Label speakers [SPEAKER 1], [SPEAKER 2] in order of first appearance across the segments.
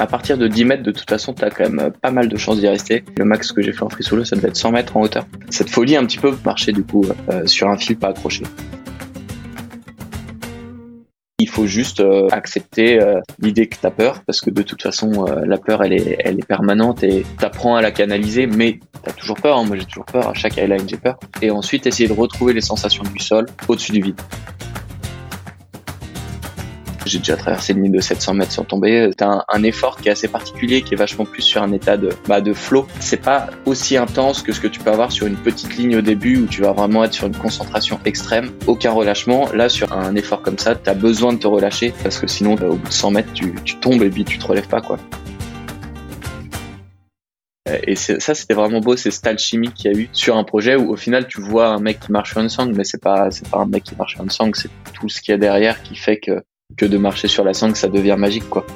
[SPEAKER 1] À partir de 10 mètres, de toute façon, tu as quand même pas mal de chances d'y rester. Le max que j'ai fait en free solo, ça devait être 100 mètres en hauteur. Cette folie un petit peu marcher du coup euh, sur un fil pas accroché. Il faut juste euh, accepter euh, l'idée que tu as peur, parce que de toute façon, la peur, elle est, permanente et tu apprends à la canaliser, mais tu as toujours peur. Hein. Moi, j'ai toujours peur. À chaque highline, j'ai peur. Et ensuite, essayer de retrouver les sensations du sol au-dessus du vide. J'ai déjà traversé le ligne de 700 mètres sans tomber. C'est un, effort qui est assez particulier, qui est vachement plus sur un état de, bah, de flow. C'est pas aussi intense que ce que tu peux avoir sur une petite ligne au début où tu vas vraiment être sur une concentration extrême, aucun relâchement. Là, sur un effort comme ça, tu as besoin de te relâcher parce que sinon, bah, au bout de 100 mètres, tu, tu tombes et puis tu te relèves pas, quoi. Et ça, c'était vraiment beau, c'est cette alchimie qu'il y a eu sur un projet où au final tu vois un mec qui marche sur une sangle, mais c'est pas, c'est pas un mec qui marche sur une sangle, c'est tout ce qu'il y a derrière qui fait que que de marcher sur la sangle, ça devient magique, quoi.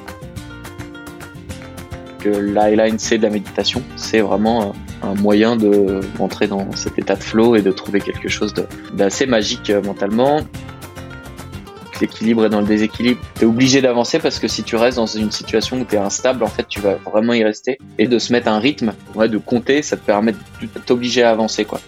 [SPEAKER 1] Que l'highline, c'est de la méditation, c'est vraiment un moyen de rentrer dans cet état de flow et de trouver quelque chose d'assez magique euh, mentalement. L'équilibre est dans le déséquilibre. Tu es obligé d'avancer parce que si tu restes dans une situation où tu es instable, en fait, tu vas vraiment y rester. Et de se mettre un rythme, ouais, de compter, ça te permet de t'obliger à avancer, quoi.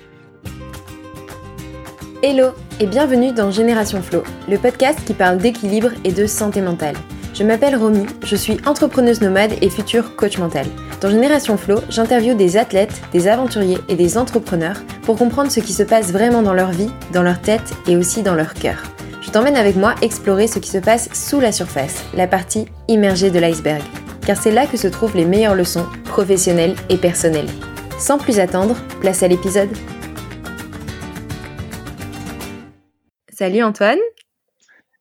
[SPEAKER 2] Hello et bienvenue dans Génération Flow, le podcast qui parle d'équilibre et de santé mentale. Je m'appelle Romy, je suis entrepreneuse nomade et future coach mental. Dans Génération Flow, j'interviewe des athlètes, des aventuriers et des entrepreneurs pour comprendre ce qui se passe vraiment dans leur vie, dans leur tête et aussi dans leur cœur. Je t'emmène avec moi explorer ce qui se passe sous la surface, la partie immergée de l'iceberg, car c'est là que se trouvent les meilleures leçons professionnelles et personnelles. Sans plus attendre, place à l'épisode. Salut Antoine.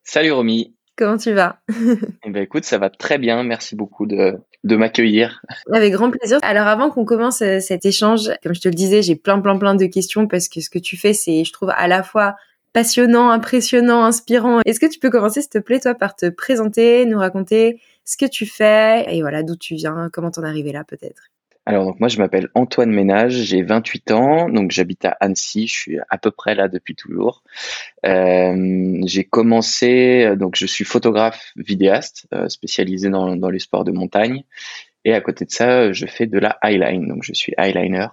[SPEAKER 1] Salut Romy.
[SPEAKER 2] Comment tu vas?
[SPEAKER 1] Eh ben écoute, ça va très bien. Merci beaucoup de, de m'accueillir.
[SPEAKER 2] Avec grand plaisir. Alors avant qu'on commence euh, cet échange, comme je te le disais, j'ai plein plein plein de questions parce que ce que tu fais, c'est, je trouve, à la fois passionnant, impressionnant, inspirant. Est-ce que tu peux commencer, s'il te plaît, toi, par te présenter, nous raconter ce que tu fais et voilà d'où tu viens, comment t'en es arrivé là, peut-être?
[SPEAKER 1] Alors donc moi je m'appelle Antoine Ménage, j'ai 28 ans, donc j'habite à Annecy, je suis à peu près là depuis toujours. Euh, j'ai commencé, donc je suis photographe vidéaste euh, spécialisé dans, dans les sports de montagne. Et à côté de ça, je fais de la highline, donc je suis highliner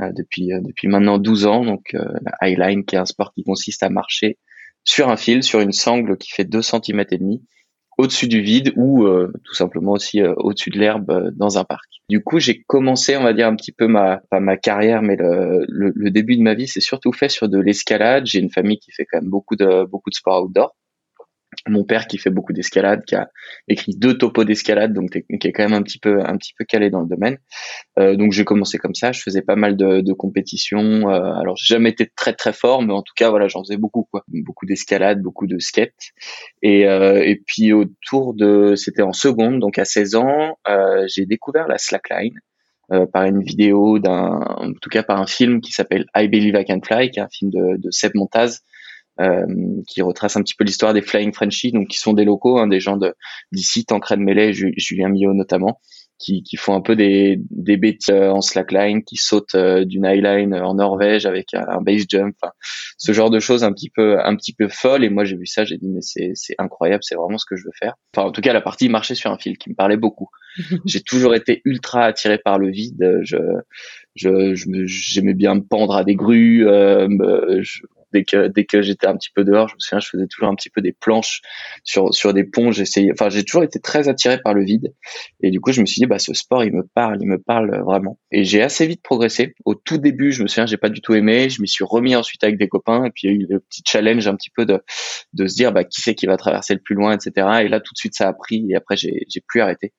[SPEAKER 1] euh, depuis euh, depuis maintenant 12 ans. Donc euh, la highline qui est un sport qui consiste à marcher sur un fil, sur une sangle qui fait 2 cm et demi au-dessus du vide ou euh, tout simplement aussi euh, au-dessus de l'herbe euh, dans un parc. Du coup, j'ai commencé, on va dire un petit peu ma pas ma carrière, mais le, le début de ma vie, c'est surtout fait sur de l'escalade. J'ai une famille qui fait quand même beaucoup de beaucoup de sport outdoor mon père qui fait beaucoup d'escalade, qui a écrit deux topos d'escalade, donc qui est quand même un petit peu un petit peu calé dans le domaine. Euh, donc j'ai commencé comme ça, je faisais pas mal de, de compétitions. Euh, alors j'ai jamais été très très fort, mais en tout cas voilà, j'en faisais beaucoup quoi, beaucoup d'escalade, beaucoup de skate. Et euh, et puis autour de, c'était en seconde, donc à 16 ans, euh, j'ai découvert la slackline. Euh, par une vidéo d'un, en tout cas par un film qui s'appelle I Believe I Can Fly, qui est un film de, de Seb Montaz, qui retrace un petit peu l'histoire des Flying Frenchies, donc qui sont des locaux, hein, des gens de d'ici, Tancred Mellet, Julien Millot notamment, qui, qui font un peu des, des bêtises euh, en slackline, qui sautent euh, d'une highline en Norvège avec un base jump, ce genre de choses un petit peu un petit peu folles. Et moi j'ai vu ça, j'ai dit mais c'est c'est incroyable, c'est vraiment ce que je veux faire. Enfin en tout cas la partie marcher sur un fil qui me parlait beaucoup. j'ai toujours été ultra attiré par le vide. Je je j'aimais bien me pendre à des grues. Euh, je, dès que dès que j'étais un petit peu dehors, je me souviens, je faisais toujours un petit peu des planches sur sur des ponts. J'essayais, enfin, j'ai toujours été très attiré par le vide. Et du coup, je me suis dit, bah, ce sport, il me parle, il me parle vraiment. Et j'ai assez vite progressé. Au tout début, je me souviens, j'ai pas du tout aimé. Je m'y suis remis ensuite avec des copains. Et puis il y a eu le petit challenge un petit peu de de se dire, bah, qui c'est qui va traverser le plus loin, etc. Et là, tout de suite, ça a pris. Et après, j'ai j'ai plus arrêté.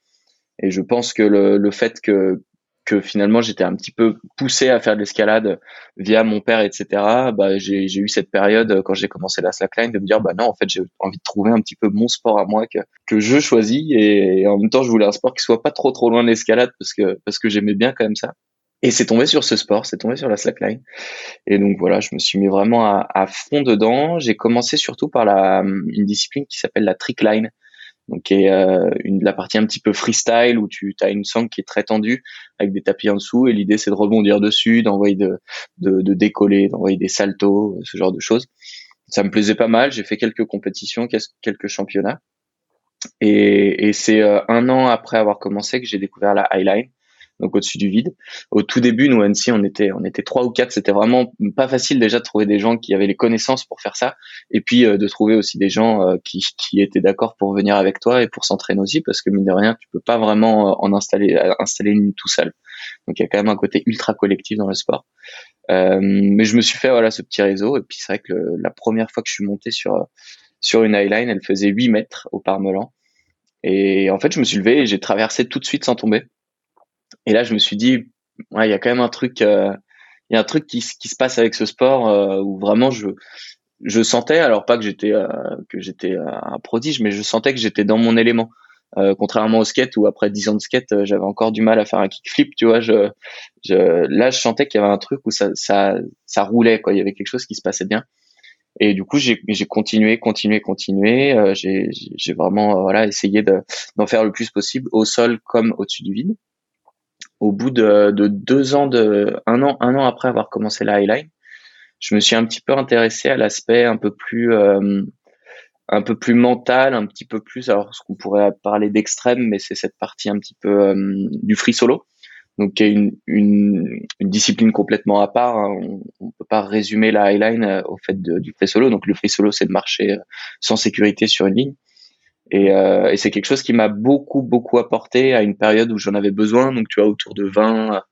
[SPEAKER 1] Et je pense que le, le fait que que finalement j'étais un petit peu poussé à faire de l'escalade via mon père, etc. Bah, j'ai, eu cette période quand j'ai commencé la slackline de me dire bah non en fait j'ai envie de trouver un petit peu mon sport à moi que que je choisis et, en même temps je voulais un sport qui soit pas trop trop loin de l'escalade parce que parce que j'aimais bien quand même ça. Et c'est tombé sur ce sport, c'est tombé sur la slackline. Et donc voilà, je me suis mis vraiment à, à fond dedans. J'ai commencé surtout par la, une discipline qui s'appelle la trickline, donc qui euh, une, la partie un petit peu freestyle où tu as une sangle qui est très tendue avec des tapis en dessous et l'idée c'est de rebondir dessus, d'envoyer de, de, de décoller, d'envoyer des saltos, ce genre de choses. Ça me plaisait pas mal, j'ai fait quelques compétitions, quelques championnats. Et, et c'est un an après avoir commencé que j'ai découvert la highline donc au-dessus du vide. Au tout début, nous Annecy, on était on était trois ou quatre. C'était vraiment pas facile déjà de trouver des gens qui avaient les connaissances pour faire ça, et puis euh, de trouver aussi des gens euh, qui qui étaient d'accord pour venir avec toi et pour s'entraîner aussi, parce que mine de rien, tu peux pas vraiment euh, en installer installer une tout seul. Donc il y a quand même un côté ultra collectif dans le sport. mais je me suis fait voilà ce petit réseau, et puis c'est vrai que la première fois que je suis monté sur sur une highline, elle faisait 8 mètres au Parmelan. Et en fait, je me suis levé et j'ai traversé tout de suite sans tomber. Et là, je me suis dit, ouais, il y a quand même un truc, euh, il y a un truc qui, qui, se passe avec ce sport euh, où vraiment je, je sentais, alors pas que j'étais euh, que j'étais un prodige, mais je sentais que j'étais dans mon élément. contrairement au skate où après 10 ans de skate, j'avais encore du mal à faire un kickflip, tu vois. Je, je, là, je sentais qu'il y avait un truc où ça, ça, ça roulait, quoi. Il y avait quelque chose qui se passait bien. Et du coup, j'ai continué, continué, continué. j'ai vraiment voilà essayé d'en faire le plus possible au sol comme au-dessus du vide au bout de, deux ans, de un an, un an après avoir commencé la highline, je me suis un petit peu intéressé à l'aspect un peu plus euh, un peu plus mental, un petit peu plus alors ce qu'on pourrait parler d'extrême, mais c'est cette partie un petit peu euh, du free solo, donc qui est une, une, discipline complètement à part. Hein. On, peut pas résumer la highline euh, au fait du free solo. Donc le free solo, c'est de marcher sans sécurité sur une ligne. Et, euh, et c'est quelque chose qui m'a beaucoup, beaucoup apporté à une période où j'en avais besoin. Donc, tu vois, autour de 20,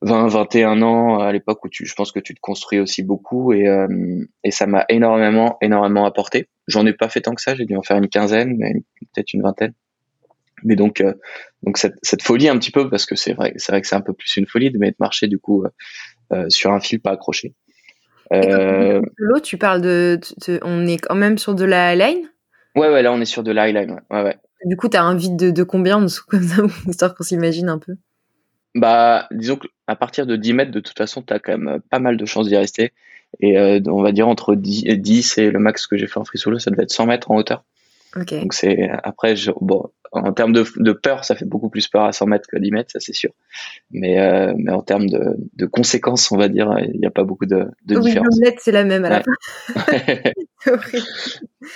[SPEAKER 1] 20, 21 ans, à l'époque où tu, je pense que tu te construis aussi beaucoup. Et, euh, et ça m'a énormément, énormément apporté. J'en ai pas fait tant que ça. J'ai dû en faire une quinzaine, mais peut-être une vingtaine. Mais donc, euh, donc cette, cette, folie un petit peu, parce que c'est vrai, c'est vrai que c'est un peu plus une folie de mettre marcher du coup sur un fil pas accroché.
[SPEAKER 2] Euh, L'eau, tu parles de, de, on est quand même sur de la line
[SPEAKER 1] Ouais, ouais, là on est sur de l'highline. Ouais, ouais.
[SPEAKER 2] Du coup, t'as un vide de, de combien en dessous comme ça, histoire qu'on s'imagine un peu?
[SPEAKER 1] Bah, disons qu'à partir de 10 mètres, de toute façon, t'as quand même euh, pas mal de chances d'y rester. Et euh, on va dire entre 10, 10 et le max que j'ai fait en free solo, ça devait être 100 mètres en hauteur.
[SPEAKER 2] Ok.
[SPEAKER 1] Donc c'est après, je, bon, en termes de, de, peur, ça fait beaucoup plus peur à 100 mètres que 10 mètres, ça c'est sûr. Mais, euh, mais en termes de, de, conséquences, on va dire, il n'y a pas beaucoup de, de oui, différence.
[SPEAKER 2] Oui, c'est la même à la fin.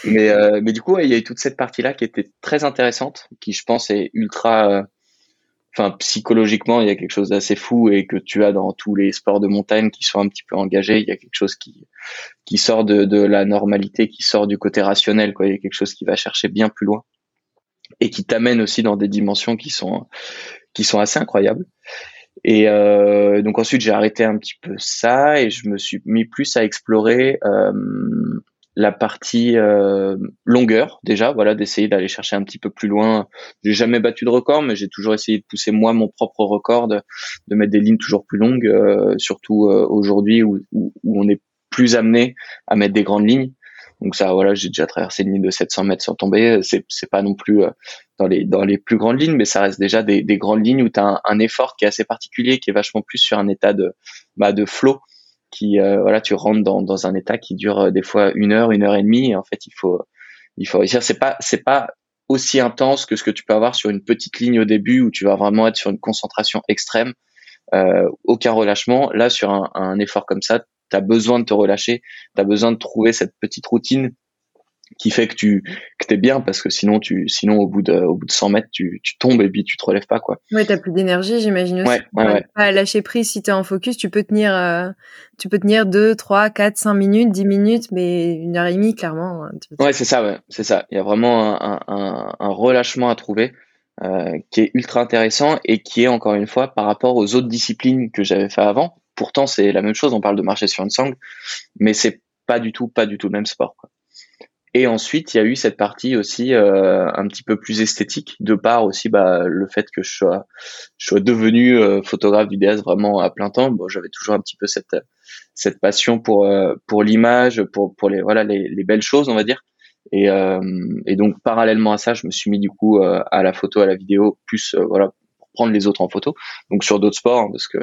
[SPEAKER 1] mais, euh, mais du coup, il y a eu toute cette partie-là qui était très intéressante, qui je pense est ultra, euh, enfin psychologiquement, il y a quelque chose d'assez fou et que tu as dans tous les sports de montagne qui sont un petit peu engagés. Il y a quelque chose qui qui sort de, la normalité, qui sort du côté rationnel. Quoi. Il y a quelque chose qui va chercher bien plus loin et qui t'amène aussi dans des dimensions qui sont qui sont assez incroyables. Et euh, donc ensuite j'ai arrêté un petit peu ça et je me suis mis plus à explorer euh, la partie euh, longueur déjà, voilà, d'essayer d'aller chercher un petit peu plus loin. J'ai jamais battu de record, mais j'ai toujours essayé de pousser moi mon propre record, de, de mettre des lignes toujours plus longues, euh, surtout euh, aujourd'hui où, où, où, on est plus amené à mettre des grandes lignes. Donc ça, voilà, j'ai déjà traversé une ligne de 700 mètres sans tomber. C'est c'est pas non plus euh, dans les dans les plus grandes lignes, mais ça reste déjà des, des grandes lignes où tu as un, un, effort qui est assez particulier, qui est vachement plus sur un état de bah, de flow qui euh, voilà tu rentres dans, dans un état qui dure euh, des fois une heure une heure et demie. Et en fait il faut il faut réussir. C'est pas c'est pas aussi intense que ce que tu peux avoir sur une petite ligne au début où tu vas vraiment être sur une concentration extrême. Euh, aucun relâchement. Là sur un, un effort comme ça tu as besoin de te relâcher. Tu as besoin de trouver cette petite routine qui fait que tu que t'es bien parce que sinon tu sinon au bout de au bout de 100 mètres tu, tu tombes et puis tu te relèves pas quoi
[SPEAKER 2] ouais t'as plus d'énergie j'imagine aussi
[SPEAKER 1] ouais, ouais, ouais.
[SPEAKER 2] pas lâcher prise si t'es en focus tu peux tenir euh, tu peux tenir 2, 3, 4, 5 minutes 10 minutes mais une heure et demie clairement
[SPEAKER 1] ouais c'est ça ouais c'est ça il y a vraiment un, un, un relâchement à trouver euh, qui est ultra intéressant et qui est encore une fois par rapport aux autres disciplines que j'avais fait avant pourtant c'est la même chose on parle de marcher sur une sangle mais c'est pas du tout pas du tout le même sport quoi. Et ensuite, il y a eu cette partie aussi euh, un petit peu plus esthétique, de part aussi bah, le fait que je sois, je sois devenu euh, photographe vidéaste vraiment à plein temps. Bon, j'avais toujours un petit peu cette cette passion pour euh, pour l'image, pour pour les voilà les, les, belles choses, on va dire. Et, euh, et donc parallèlement à ça, je me suis mis du coup euh, à la photo, à la vidéo, plus voilà prendre les autres en photo. Donc sur d'autres sports, hein, parce que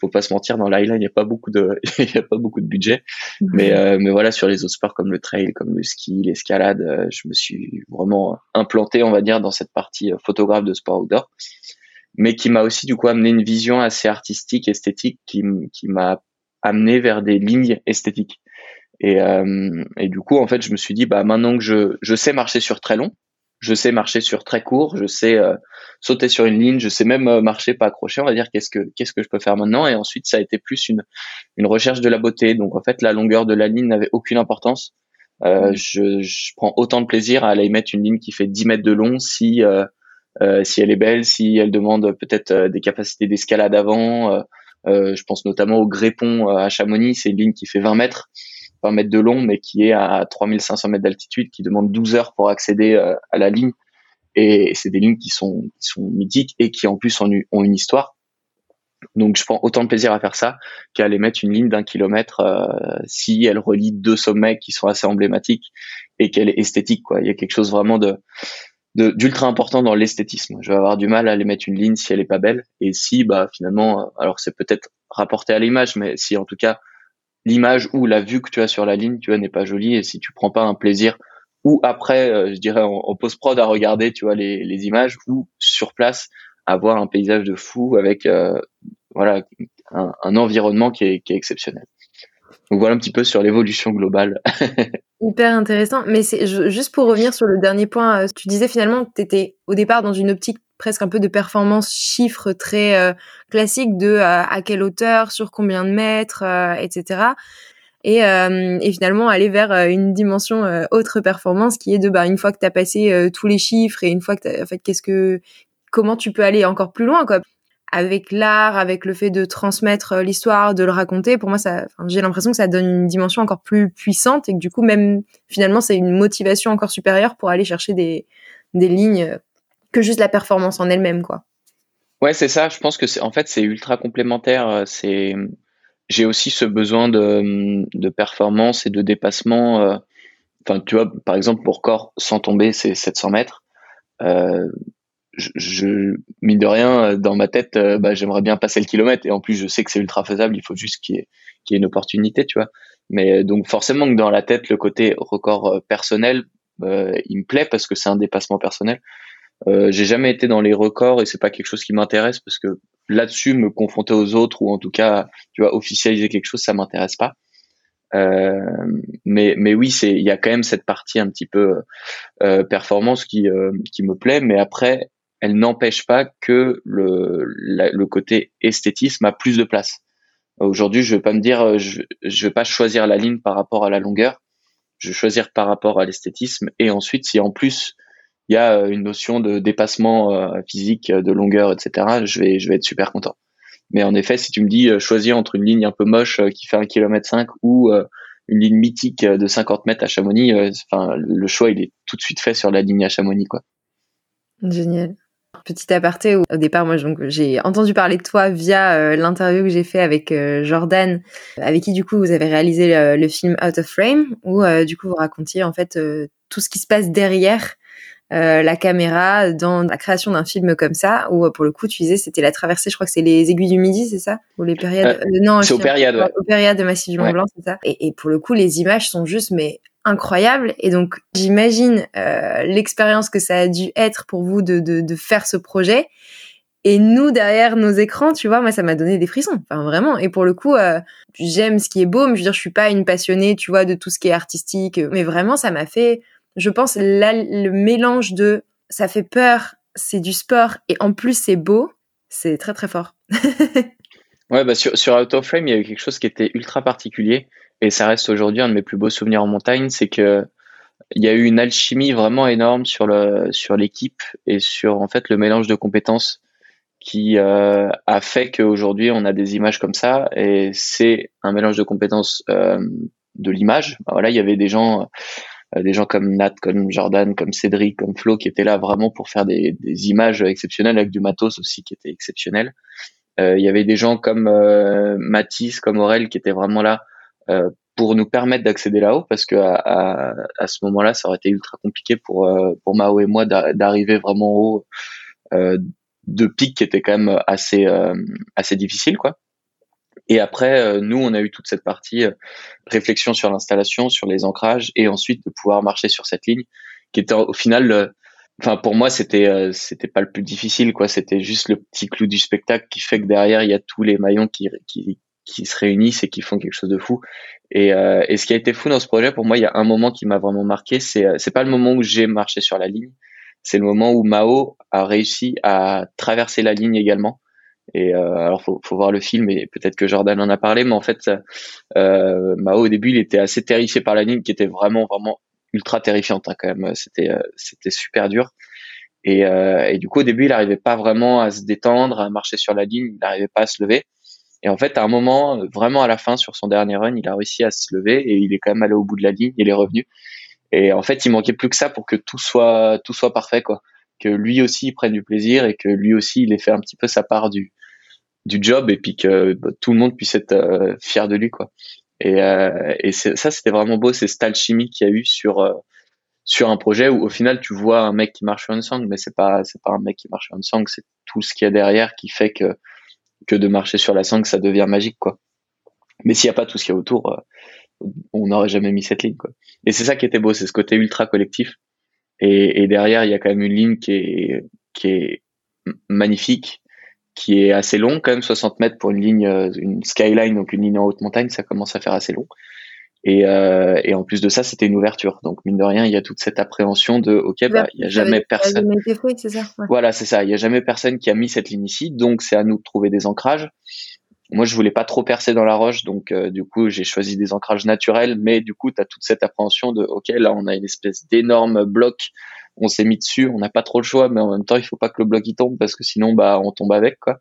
[SPEAKER 1] faut pas se mentir, dans l'highline, il n'y a pas beaucoup de, il y a pas beaucoup de budget. Mhm. Mais, euh, mais voilà, sur les autres sports comme le trail, comme le ski, l'escalade, euh, je me suis vraiment implanté, on va dire, dans cette partie euh, photographe de sport outdoor. Mais qui m'a aussi, du coup, amené une vision assez artistique, esthétique, qui, qui m'a amené vers des lignes esthétiques. Et, et du coup, en fait, je me suis dit, bah, maintenant que je, je sais marcher sur très long, je sais marcher sur très court, je sais euh, sauter sur une ligne, je sais même euh, marcher pas accrocher. On va dire qu'est-ce que qu'est-ce que je peux faire maintenant. Et ensuite, ça a été plus une une recherche de la beauté. Donc en fait, la longueur de la ligne n'avait aucune importance. Euh, mmh. je, je, prends autant de plaisir à aller mettre une ligne qui fait 10 mètres de long si si elle est belle, si elle demande peut-être des capacités d'escalade avant. je pense notamment au Grépon à Chamonix, c'est une ligne qui fait 20 mètres. 20 mètres de long, mais qui est à 3500 mètres d'altitude, qui demande 12 heures pour accéder euh, à la ligne. Et c'est des lignes qui sont, qui sont mythiques et qui en plus ont, une histoire. Donc je prends autant de plaisir à faire ça qu'à aller mettre une ligne d'un kilomètre euh, si elle relie deux sommets qui sont assez emblématiques et qu'elle est esthétique. Quoi. Il y a quelque chose vraiment de d'ultra important dans l'esthétisme. Je vais avoir du mal à aller mettre une ligne si elle est pas belle et si bah finalement alors c'est peut-être rapporté à l'image mais si en tout cas l'image ou la vue que tu as sur la ligne, tu vois, n'est pas jolie. Et si tu prends pas un plaisir, ou après, euh, je dirais en, post-prod à regarder, tu vois, les, images, ou sur place à voir un paysage de fou avec, euh, voilà, un, un, environnement qui est, qui est exceptionnel. Donc voilà un petit peu sur l'évolution globale.
[SPEAKER 2] Hyper intéressant. Mais c'est juste pour revenir sur le dernier point, euh, tu disais finalement que tu étais au départ dans une optique presque un peu de performance chiffre très euh, classique de euh, à quelle hauteur, sur combien de mètres, etc. Et, et, finalement aller vers une dimension autre performance qui est de bah une fois que tu as passé tous les chiffres et une fois que as, en fait qu'est-ce que comment tu peux aller encore plus loin quoi avec l'art, avec le fait de transmettre euh, l'histoire, de le raconter, pour moi, ça, j'ai l'impression que ça donne une dimension encore plus puissante et que du coup, même finalement, c'est une motivation encore supérieure pour aller chercher des, des lignes que juste la performance en elle-même, quoi.
[SPEAKER 1] Ouais, c'est ça. Je pense que c'est, en fait, c'est ultra complémentaire. Euh, c'est, j'ai aussi ce besoin de, de performance et de dépassement. Euh, enfin, tu vois, par exemple, pour corps sans tomber, c'est 700 mètres. Euh, je, mine de rien, dans ma tête, bah, j'aimerais bien passer le kilomètre. Et en plus, je sais que c'est ultra faisable. Il faut juste qu'il y, ait, une opportunité, tu vois. Mais donc forcément que dans la tête, le côté record personnel, il me plaît parce que c'est un dépassement personnel. Euh, j'ai jamais été dans les records et c'est pas quelque chose qui m'intéresse parce que là-dessus, me confronter aux autres ou en tout cas, tu vois, officialiser quelque chose, ça m'intéresse pas. Euh, mais mais oui, c'est il y a quand même cette partie un petit peu euh, performance qui qui me plaît. Mais après, elle n'empêche pas que le, le côté esthétisme a plus de place. Aujourd'hui, je vais pas me dire, euh, je, je vais pas choisir la ligne par rapport à la longueur. Je vais choisir par rapport à l'esthétisme. Et ensuite, si en plus il y a euh, une notion de dépassement euh, physique, de longueur, etc., je vais, je vais être super content. Mais en effet, si tu me dis choisir entre une ligne un peu moche qui fait un kilomètre cinq ou une ligne mythique de 50 mètres à Chamonix, enfin le choix il est tout de suite fait sur la ligne à Chamonix, quoi.
[SPEAKER 2] Génial. Petit aparté, au départ, moi, j'ai entendu parler de toi via euh, l'interview que j'ai fait avec euh, Jordan, avec qui du coup vous avez réalisé le, film Out of Frame, où euh, du coup vous racontiez en fait tout ce qui se passe derrière la caméra dans la création d'un film comme ça, où pour le coup tu disais c'était la traversée, je crois que c'est les aiguilles du midi, c'est ça? Ou les périodes
[SPEAKER 1] Non, c'est aux périodes, ouais.
[SPEAKER 2] Aux périodes de Massif du Mont Blanc, c'est ça. Et, et pour le coup, les images sont juste mais incroyable. Et donc, j'imagine euh, l'expérience que ça a dû être pour vous de, de, de, faire ce projet. Et nous, derrière nos écrans, tu vois, moi, ça m'a donné des frissons. Enfin, vraiment. Et pour le coup, euh, j'aime ce qui est beau, mais je veux dire, je suis pas une passionnée, tu vois, de tout ce qui est artistique. Mais vraiment, ça m'a fait, je pense, le mélange de ça fait peur, c'est du sport, et en plus, c'est beau. C'est très, très fort.
[SPEAKER 1] ouais, bah, sur, sur Out of Frame, il y a eu quelque chose qui était ultra particulier et ça reste aujourd'hui un de mes plus beaux souvenirs en montagne, c'est que il y a eu une alchimie vraiment énorme sur le sur l'équipe et sur en fait le mélange de compétences qui euh, a fait qu'aujourd'hui on a des images comme ça et c'est un mélange de compétences euh, de l'image. Bah, voilà, il y avait des gens des gens comme Nat, comme Jordan, comme Cédric, comme Flo qui étaient là vraiment pour faire des, images exceptionnelles avec du matos aussi qui était exceptionnel. il y avait des gens comme Mathis, comme Aurel qui étaient vraiment là euh, pour nous permettre d'accéder là-haut parce que à, à, ce moment-là, ça aurait été ultra compliqué pour euh, pour Mao et moi d'arriver vraiment haut euh, de pics qui étaient quand même assez assez difficiles quoi. Et après, nous, on a eu toute cette partie réflexion sur l'installation, sur les ancrages, et ensuite de pouvoir marcher sur cette ligne, qui était au final, enfin pour moi, c'était c'était pas le plus difficile, quoi. C'était juste le petit clou du spectacle qui fait que derrière, il y a tous les maillons qui qui qui se réunissent et qui font quelque chose de fou. Et, euh, et ce qui a été fou dans ce projet, pour moi, il y a un moment qui m'a vraiment marqué. C'est euh, c'est pas le moment où j'ai marché sur la ligne, c'est le moment où Mao a réussi à traverser la ligne également. Et euh, alors faut, faut voir le film et peut-être que Jordan en a parlé, mais en fait euh, Mao au début il était assez terrifié par la ligne, qui était vraiment vraiment ultra terrifiante hein, quand même. C'était euh, c'était super dur. Et, euh, et, du coup au début il n'arrivait pas vraiment à se détendre, à marcher sur la ligne, il n'arrivait pas à se lever. Et en fait à un moment vraiment à la fin sur son dernier run, il a réussi à se lever et il est quand même allé au bout de la ligne, il est revenu. Et en fait il manquait plus que ça pour que tout soit tout soit parfait quoi que lui aussi prenne du plaisir et que lui aussi il ait fait un petit peu sa part du du job et puis que bah, tout le monde puisse être euh, fier de lui quoi. Et, euh, et ça c'était vraiment beau, c'est cette alchimie qu'il y a eu sur euh, sur un projet où au final tu vois un mec qui marche sur une sang, mais c'est pas c'est pas un mec qui marche sur une sang, c'est tout ce qu'il y a derrière qui fait que que de marcher sur la sang ça devient magique quoi. Mais s'il y a pas tout ce qu'il y a autour, on n'aurait jamais mis cette ligne quoi. Et c'est ça qui était beau, c'est ce côté ultra collectif et, et, derrière, il y a quand même une ligne qui est, qui est magnifique, qui est assez longue, quand même 60 mètres pour une ligne, euh, une skyline, donc une ligne en haute montagne, ça commence à faire assez long. Et, euh, et en plus de ça, c'était une ouverture. Donc mine de rien, il y a toute cette appréhension de, ok, bah, il y a jamais personne. ça? Voilà, c'est ça. Il y a jamais personne qui a mis cette ligne ici, donc c'est à nous de trouver des ancrages. Moi, je voulais pas trop percer dans la roche, donc euh, du coup, j'ai choisi des ancrages naturels. Mais du coup, tu as toute cette appréhension de, ok, là, on a une espèce d'énorme bloc. On s'est mis dessus, on n'a pas trop le choix, mais en même temps, il faut pas que le bloc il tombe parce que sinon, bah, on tombe avec, quoi.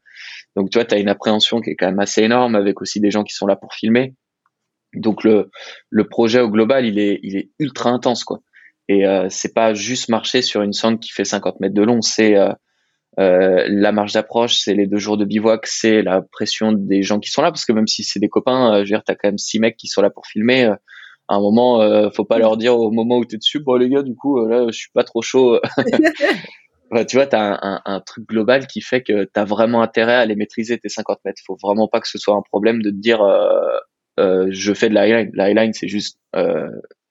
[SPEAKER 1] Donc, tu vois, tu as une appréhension qui est quand même assez énorme, avec aussi des gens qui sont là pour filmer. Donc, le le projet au global, il est il est ultra intense, quoi. Et euh, c'est pas juste marcher sur une sangle qui fait 50 mètres de long, c'est euh, euh, la marge d'approche, c'est les deux jours de bivouac, c'est la pression des gens qui sont là, parce que même si c'est des copains, euh, je veux dire, t'as quand même six mecs qui sont là pour filmer. Euh, à un moment, euh, faut pas leur dire au moment où t'es dessus, bon les gars, du coup, là, je suis pas trop chaud. tu vois, t'as un, un, un, truc global qui fait que t'as vraiment intérêt à les maîtriser tes 50 mètres. Faut vraiment pas que ce soit un problème de te dire, je fais de la highline. La highline, c'est juste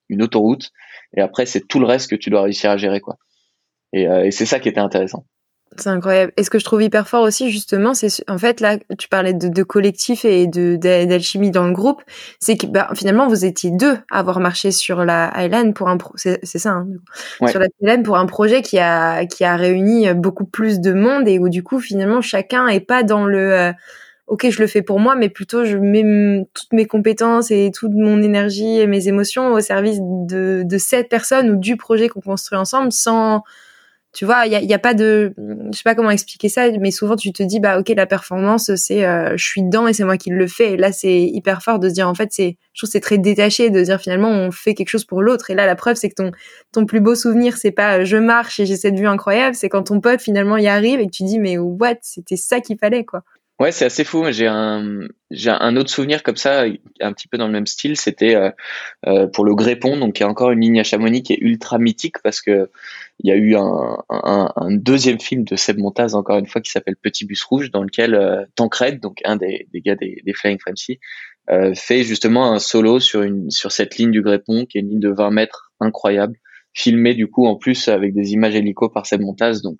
[SPEAKER 1] une autoroute, et après, c'est tout le reste que tu dois réussir à gérer, quoi. Et, et c'est ça qui était intéressant.
[SPEAKER 2] C'est incroyable. Et ce que je trouve hyper fort aussi, justement, c'est en fait là, tu parlais de, de collectif et de d'alchimie dans le groupe, c'est que bah, finalement vous étiez deux à avoir marché sur la Highline pour un pro, c'est ça, hein, sur la Highline pour un projet qui a qui a réuni beaucoup plus de monde et où du coup finalement chacun est pas dans le euh, ok je le fais pour moi, mais plutôt je mets toutes mes compétences et toute mon énergie et mes émotions au service de de cette personne ou du projet qu'on construit ensemble sans tu vois, il y a, pas de, je sais pas comment expliquer ça, mais souvent tu te dis bah ok la performance c'est, euh, je suis dedans et c'est moi qui le fais. Et là c'est hyper fort de se dire en fait c'est, je trouve c'est très détaché de dire finalement on fait quelque chose pour l'autre. Et là la preuve c'est que ton ton plus beau souvenir c'est pas euh, je marche et j'ai cette vue incroyable, c'est quand ton pote finalement y arrive et que tu dis mais what? C'était ça qu'il fallait quoi.
[SPEAKER 1] Ouais, c'est assez fou. J'ai un, j'ai un autre souvenir comme ça, un petit peu dans le même style. C'était euh, pour le Grépon, donc il y a encore une ligne à Chamonix qui est ultra mythique parce que il y a eu un, un, un deuxième film de Seb Montaz, encore une fois, qui s'appelle Petit Bus Rouge, dans lequel euh, Tancred, donc un des, des gars des, des Flying Frenchy, euh, fait justement un solo sur une sur cette ligne du Grépon, qui est une ligne de 20 mètres incroyable, filmée du coup en plus avec des images hélico par Seb Montaz, donc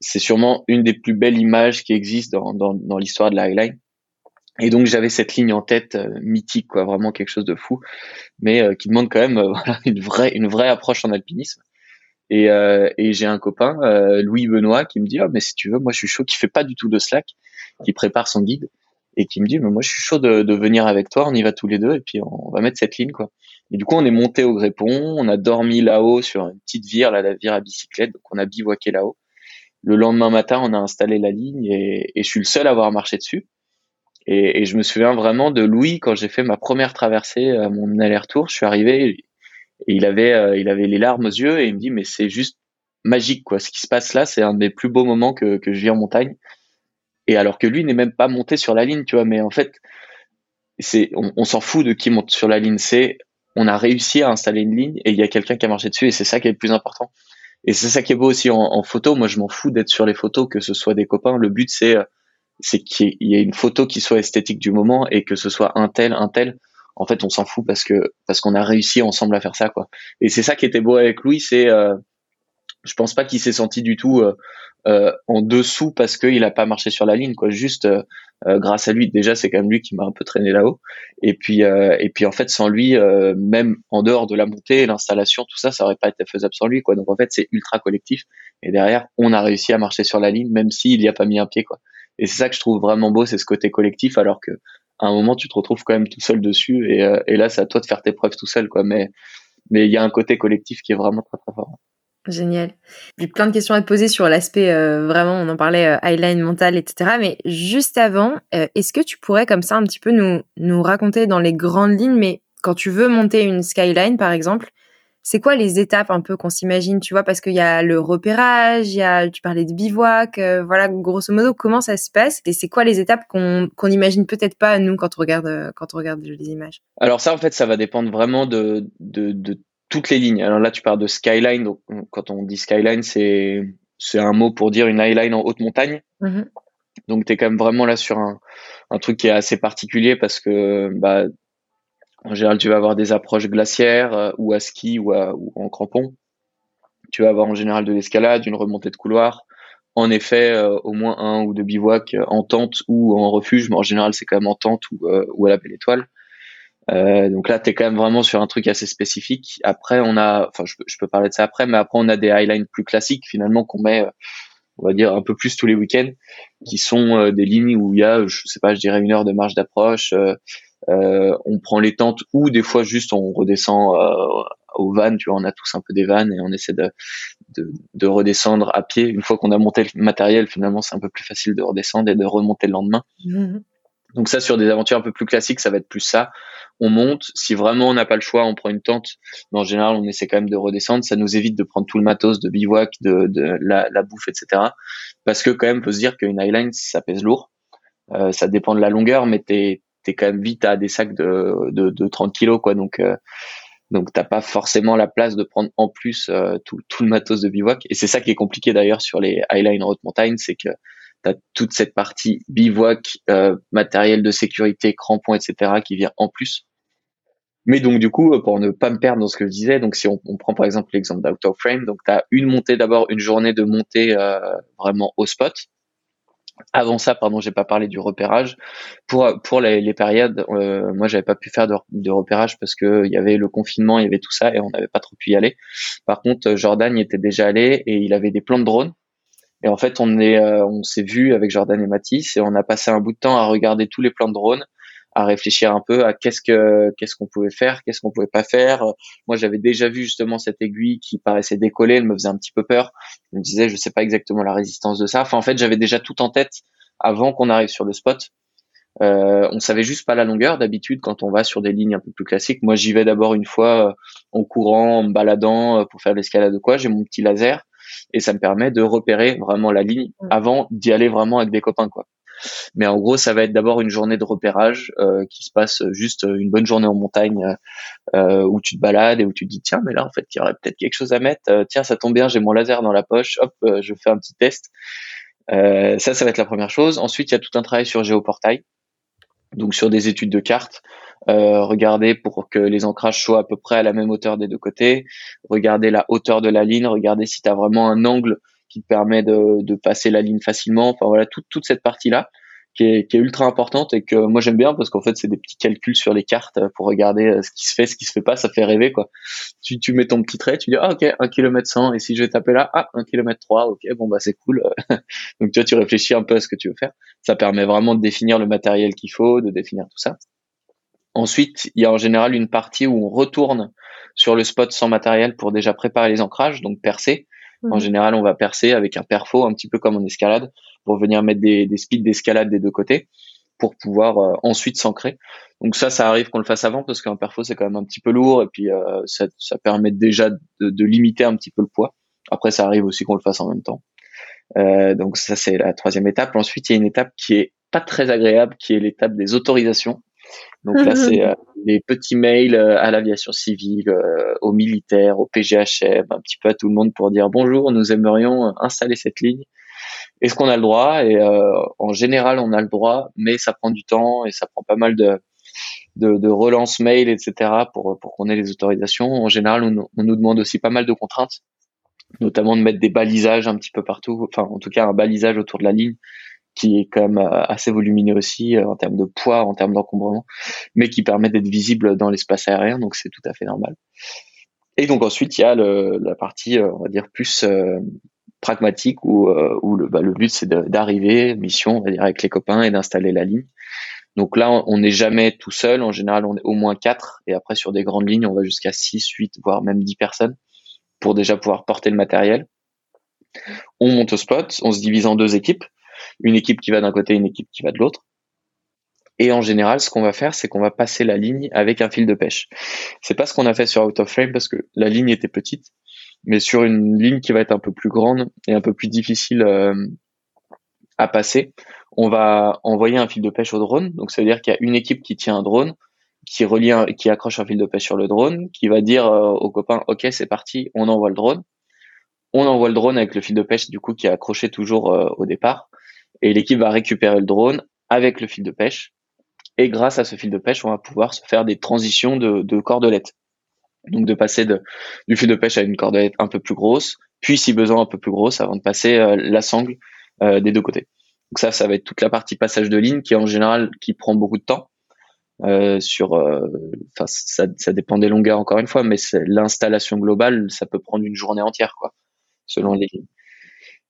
[SPEAKER 1] c'est sûrement une des plus belles images qui existent dans, dans, dans l'histoire de la highline. Et donc j'avais cette ligne en tête euh, mythique, quoi, vraiment quelque chose de fou, mais euh, qui demande quand même euh, une vraie une vraie approche en alpinisme. Et, et j'ai un copain, Louis Benoît, qui me dit oh, mais si tu veux, moi je suis chaud, qui fait pas du tout de slack, qui prépare son guide et qui me dit mais moi je suis chaud de, de venir avec toi, on y va tous les deux et puis on, va mettre cette ligne quoi. Et du coup on est monté au Grépon, on a dormi là-haut sur une petite vire, là la vire à bicyclette, donc on a bivouaqué là-haut le lendemain matin, on a installé la ligne et, je suis le seul à avoir marché dessus. Et, je me souviens vraiment de Louis quand j'ai fait ma première traversée mon aller-retour. Je suis arrivé et il avait, euh, il avait les larmes aux yeux et il me dit mais c'est juste magique quoi. Ce qui se passe là, c'est un des plus beaux moments que, que je vis en montagne. Et alors que lui n'est même pas monté sur la ligne, tu vois. Mais en fait, c'est, on, s'en fout de qui monte sur la ligne. C'est, on a réussi à installer une ligne et il y a quelqu'un qui a marché dessus et c'est ça qui est le plus important. Et c'est ça qui est beau aussi en, photo. Moi, je m'en fous d'être sur les photos, que ce soit des copains. Le but, c'est c'est qu'il y ait une photo qui soit esthétique du moment et que ce soit un tel, un tel. En fait, on s'en fout parce que parce qu'on a réussi ensemble à faire ça, quoi. Et c'est ça qui était beau avec Louis, c'est euh, je pense pas qu'il s'est senti du tout euh, euh, en dessous parce qu'il a pas marché sur la ligne, quoi. Juste Euh, grâce à lui, déjà, c'est quand même lui qui m'a un peu traîné là-haut. Et puis, euh, et puis en fait, sans lui, euh, même en dehors de la montée, l'installation, tout ça, ça aurait pas été faisable sans lui, quoi. Donc en fait, c'est ultra collectif. Et derrière, on a réussi à marcher sur la ligne, même s'il n'y a pas mis un pied, quoi. Et c'est ça que je trouve vraiment beau, c'est ce côté collectif, alors que à un moment, tu te retrouves quand même tout seul dessus. Et, et là, c'est à toi de faire tes preuves tout seul, quoi. Mais mais il y a un côté collectif qui est vraiment très très fort.
[SPEAKER 2] Génial. J'ai plein de questions à te poser sur l'aspect euh, vraiment, on en parlait, euh, highline mental, etc. Mais juste avant, euh, est-ce que tu pourrais comme ça un petit peu nous, nous raconter dans les grandes lignes, mais quand tu veux monter une skyline par exemple, c'est quoi les étapes un peu qu'on s'imagine, tu vois, parce qu'il y a le repérage, il y a, tu parlais de bivouac, voilà, grosso modo, comment ça se passe? Et c'est quoi les étapes qu'on qu'on imagine peut-être pas nous quand on regarde quand on regarde les images?
[SPEAKER 1] Alors ça, en fait, ça va dépendre vraiment de de, de toutes les lignes. Alors là, tu parles de skyline. Donc, quand on dit skyline, c'est c'est un mot pour dire une highline en haute montagne. Mm-hmm. Donc, tu es quand même vraiment là sur un, un truc qui est assez particulier parce que, bah, en général, tu vas avoir des approches glaciaires euh, ou à ski ou, en crampon. Tu vas avoir en général de l'escalade, une remontée de couloir. En effet, euh, au moins un ou deux bivouacs en tente ou en refuge, mais en général, c'est quand même en tente ou, euh, à la belle étoile. Euh, donc là, tu es quand même vraiment sur un truc assez spécifique. Après, on a, enfin, je, peux parler de ça après, mais après, on a des highlines plus classiques finalement qu'on met, on va dire, un peu plus tous les week-ends, qui sont euh, des lignes où il y a, je sais pas, je dirais une heure de marche d'approche. Euh, euh on prend les tentes ou des fois juste on redescend au van, tu vois, on a tous un peu des vannes et on essaie de, de, de redescendre à pied. Une fois qu'on a monté le matériel, finalement, c'est un peu plus facile de redescendre et de remonter le lendemain. Mmh. Donc ça, sur des aventures un peu plus classiques, ça va être plus ça on monte. Si vraiment on n'a pas le choix, on prend une tente. Mais en général, on essaie quand même de redescendre. Ça nous évite de prendre tout le matos de bivouac, de, de la, la, bouffe, etc. Parce que quand même, faut se dire qu'une highline, ça pèse lourd. Euh, ça dépend de la longueur, mais t'es es quand même vite à des sacs de, de, de 30 kilos, quoi. Donc euh, donc t'as pas forcément la place de prendre en plus euh, tout, le matos de bivouac. Et c'est ça qui est compliqué d'ailleurs sur les highlines haute montagne, c'est que tu as toute cette partie bivouac, euh, matériel de sécurité, crampons, etc. qui vient en plus. Mais donc du coup, pour ne pas me perdre dans ce que je disais, donc si on, prend par exemple l'exemple d'Out of Frame, donc tu as une montée d'abord, une journée de montée euh, vraiment au spot. Avant ça, pardon, j'ai pas parlé du repérage. Pour pour les, les périodes, euh, moi j'avais pas pu faire de, de repérage parce que il y avait le confinement, il y avait tout ça et on n'avait pas trop pu y aller. Par contre, Jordan y était déjà allé et il avait des plans de drone. Et en fait, on est, euh, on s'est vu avec Jordan et Mathis et on a passé un bout de temps à regarder tous les plans de drone à réfléchir un peu à qu'est-ce que qu'est-ce qu'on pouvait faire, qu'est-ce qu'on pouvait pas faire. Moi, j'avais déjà vu justement cette aiguille qui paraissait décoller, elle me faisait un petit peu peur. Je me disais, je sais pas exactement la résistance de ça. Enfin, en fait, j'avais déjà tout en tête avant qu'on arrive sur le spot. Euh, on savait juste pas la longueur d'habitude quand on va sur des lignes un peu plus classiques. Moi, j'y vais d'abord une fois euh, en courant, en me baladant euh, pour faire l'escalade ou quoi. J'ai mon petit laser et ça me permet de repérer vraiment la ligne mmh. avant d'y aller vraiment avec des copains, quoi. Mais en gros, ça va être d'abord une journée de repérage euh, qui se passe juste une bonne journée en montagne euh, où tu te balades et où tu te dis tiens, mais là en fait, il y aurait peut-être quelque chose à mettre. Euh, tiens, ça tombe bien, j'ai mon laser dans la poche. Hop, je fais un petit test. ça, ça va être la première chose. Ensuite, il y a tout un travail sur géoportail, donc sur des études de cartes. Euh, regarder pour que les ancrages soient à peu près à la même hauteur des deux côtés, regarder la hauteur de la ligne, regarder si tu as vraiment un angle permet de, passer la ligne facilement. Enfin voilà, toute, cette partie-là qui est, qui est ultra importante et que moi j'aime bien parce qu'en fait c'est des petits calculs sur les cartes pour regarder euh, ce qui se fait, ce qui se fait pas, ça fait rêver quoi. Tu, tu mets ton petit trait, tu dis ah ok 1 km 100 et si je vais taper là ah 1 km 3 ok bon bah c'est cool. Donc tu vois tu réfléchis un peu à ce que tu veux faire. Ça permet vraiment de définir le matériel qu'il faut, de définir tout ça. Ensuite, il y a en général une partie où on retourne sur le spot sans matériel pour déjà préparer les ancrages, donc percer. En général, on va percer avec un perfo, un petit peu comme en escalade, pour venir mettre des, des speeds d'escalade des deux côtés, pour pouvoir euh, ensuite s'ancrer. Donc ça, ça arrive qu'on le fasse avant, parce qu'un perfo, c'est quand même un petit peu lourd, et puis euh, ça, ça, permet déjà de, de, limiter un petit peu le poids. Après, ça arrive aussi qu'on le fasse en même temps. Euh, donc ça, c'est la troisième étape. Ensuite, il y a une étape qui est pas très agréable, qui est l'étape des autorisations. Donc là, c'est euh, les petits mails euh, à l'aviation civile, euh, aux militaires, au PGHM, un petit peu à tout le monde pour dire bonjour, nous aimerions installer cette ligne. Est-ce qu'on a le droit? Et en général, on a le droit, mais ça prend du temps et ça prend pas mal de, de, de relance mail, etc. pour, pour qu'on ait les autorisations. En général, on, on, nous demande aussi pas mal de contraintes, notamment de mettre des balisages un petit peu partout, enfin en tout cas un balisage autour de la ligne qui est quand même assez volumineux aussi en termes de poids, en termes d'encombrement, mais qui permet d'être visible dans l'espace aérien, donc c'est tout à fait normal. Et donc ensuite, il y a la partie, on va dire, plus pragmatique où, où le, bah, le but c'est d'arriver, mission, on va dire, avec les copains et d'installer la ligne. Donc là, on n'est jamais tout seul. En général, on est au moins quatre. Et après, sur des grandes lignes, on va jusqu'à 6, 8, voire même 10 personnes pour déjà pouvoir porter le matériel. On monte au spot, on se divise en deux équipes. Une équipe qui va d'un côté, une équipe qui va de l'autre. Et en général, ce qu'on va faire, c'est qu'on va passer la ligne avec un fil de pêche. C'est pas ce qu'on a fait sur Out of Frame parce que la ligne était petite, mais sur une ligne qui va être un peu plus grande et un peu plus difficile euh, à passer, on va envoyer un fil de pêche au drone. Donc, ça veut dire qu'il y a une équipe qui tient un drone, qui accroche un fil de pêche sur le drone, qui va dire euh, aux copains, OK, c'est parti, on envoie le drone. On envoie le drone avec le fil de pêche, du coup, qui est accroché toujours euh, au départ. Et l'équipe va récupérer le drone avec le fil de pêche. Et grâce à ce fil de pêche, on va pouvoir se faire des transitions de, de cordelettes. Donc, de passer de, du fil de pêche à une cordelette un peu plus grosse, puis si besoin un peu plus grosse, avant de passer euh, la sangle des deux côtés. Donc ça, ça va être toute la partie passage de ligne qui en général qui prend beaucoup de temps. Euh, sur, euh, enfin ça, ça, dépend des longueurs encore une fois, mais l'installation globale, ça peut prendre une journée entière quoi, selon les lignes.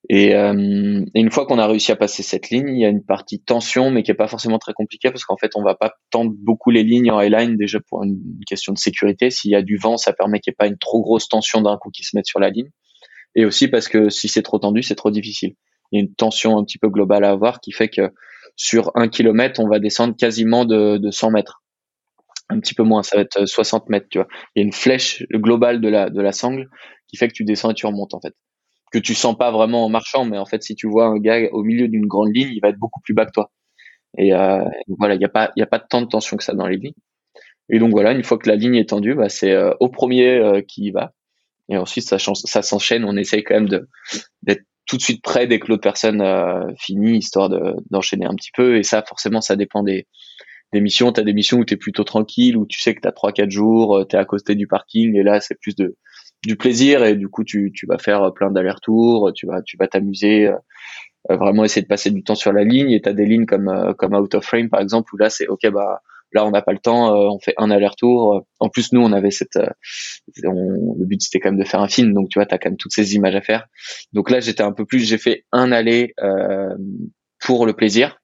[SPEAKER 1] Et, euh, une fois qu'on a réussi à passer cette ligne, il y a une partie tension, mais qui est pas forcément très compliquée parce qu'en fait, on va pas tendre beaucoup les lignes en highline déjà pour une question de sécurité. S'il y a du vent, ça permet qu'il n'y ait pas une trop grosse tension d'un coup qui se mette sur la ligne. Et aussi parce que si c'est trop tendu, c'est trop difficile il y a une tension un petit peu globale à avoir qui fait que sur un kilomètre, on va descendre quasiment de, de 100 mètres. Un petit peu moins, ça va être 60 mètres, tu vois. Il y a une flèche globale de la sangle qui fait que tu descends et tu remontes, en fait. Que tu sens pas vraiment en marchant, mais en fait, si tu vois un gars au milieu d'une grande ligne, il va être beaucoup plus bas que toi. Et euh, voilà, il n'y a pas, il a pas tant de tension que ça dans les lignes. Et donc voilà, une fois que la ligne est tendue, bah, c'est euh, au premier euh, qui y va. Et ensuite, ça, ça s'enchaîne. On essaye quand même d'être tout de suite prêt dès que l'autre personne euh, finit, histoire d'enchaîner un petit peu. Et ça, forcément, ça dépend des, des missions. Tu as des missions où tu es plutôt tranquille, où tu sais que tu as 3-4 jours, euh, tu es à côté du parking, et là, c'est plus de du plaisir, et du coup, tu, tu vas faire plein d'allers-retours, tu vas tu vas t'amuser, euh, vraiment essayer de passer du temps sur la ligne. Et tu as des lignes comme, comme Out of Frame, par exemple, où là, c'est OK, bah Là, on n'a pas le temps, euh, on fait un aller-retour. En plus, nous, on avait cette, euh, le but c'était quand même de faire un film, donc tu vois, t'as quand même toutes ces images à faire. Donc là, j'étais un peu plus, j'ai fait un aller euh, pour le plaisir,